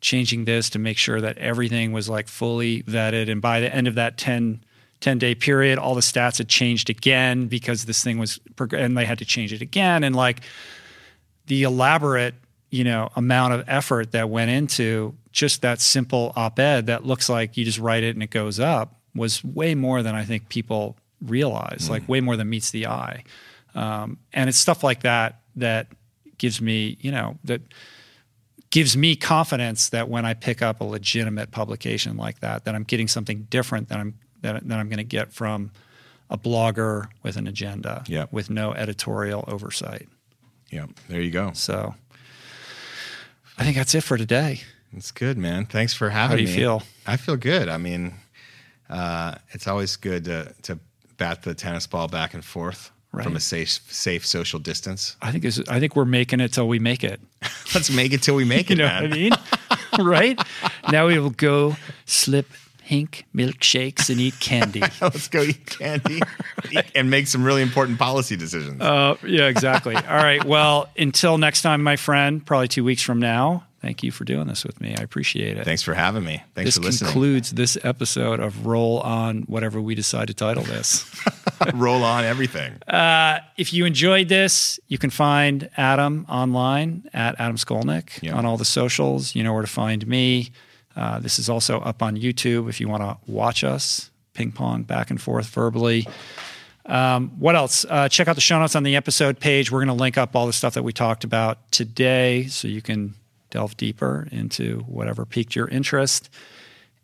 A: changing this to make sure that everything was like fully vetted. And by the end of that 10, 10 day period, all the stats had changed again because this thing was, and they had to change it again. And like the elaborate, you know, amount of effort that went into just that simple op ed that looks like you just write it and it goes up was way more than I think people realize, like way more than meets the eye. Um, and it's stuff like that that gives me, you know, that gives me confidence that when I pick up a legitimate publication like that, that I'm getting something different than I'm that, that I'm going to get from a blogger with an agenda,
B: Yep.
A: with no editorial oversight.
B: yeah. There you go.
A: So I think that's it for today.
B: It's good, man. Thanks for having me.
A: How do you
B: me.
A: feel?
B: I feel good. I mean, uh, it's always good to to bat the tennis ball back and forth
A: Right.
B: from a safe safe social distance.
A: I think is I think we're making it till we make it.
B: Let's make it till we make it,
A: You know
B: man.
A: what I mean? right? Now we will go slip pink milkshakes and eat candy.
B: Let's go eat candy and make some really important policy decisions.
A: Uh, yeah, exactly. All right. Well, until next time, my friend, probably two weeks from now, thank you for doing this with me. I appreciate it.
B: Thanks for having me. Thanks
A: this
B: for listening.
A: This concludes this episode of Roll On, whatever we decide to title this.
B: Roll on everything.
A: if you enjoyed this, you can find Adam online at Adam Skolnick
B: Yeah.
A: on all the socials. You know where to find me. Uh, this is also up on YouTube if you want to watch us ping pong back and forth verbally. Um, what else? Uh, check out the show notes on the episode page. We're going to link up all the stuff that we talked about today so you can delve deeper into whatever piqued your interest.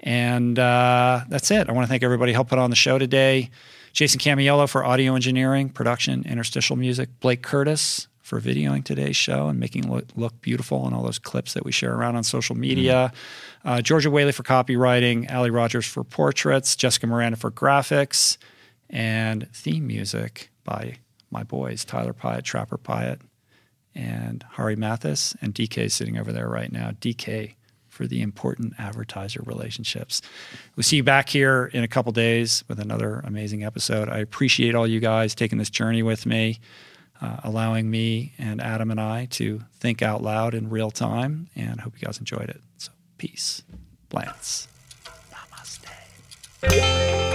A: And uh, that's it. I want to thank everybody who helped put on the show today. Jason Camiello for audio engineering, production, interstitial music. Blake Curtis for videoing today's show and making it look, look beautiful and all those clips that we share around on social media. Mm-hmm. Uh, Georgia Whaley for copywriting, Ali Rogers for portraits, Jessica Miranda for graphics, and theme music by my boys, Tyler Piatt, Trapper Piatt, and Hari Mathis, and DK sitting over there right now. DK for the important advertiser relationships. We'll see you back here in a couple days with another amazing episode. I appreciate all you guys taking this journey with me, uh, allowing me and Adam and I to think out loud in real time, and hope you guys enjoyed it. So, peace. Lance. Namaste.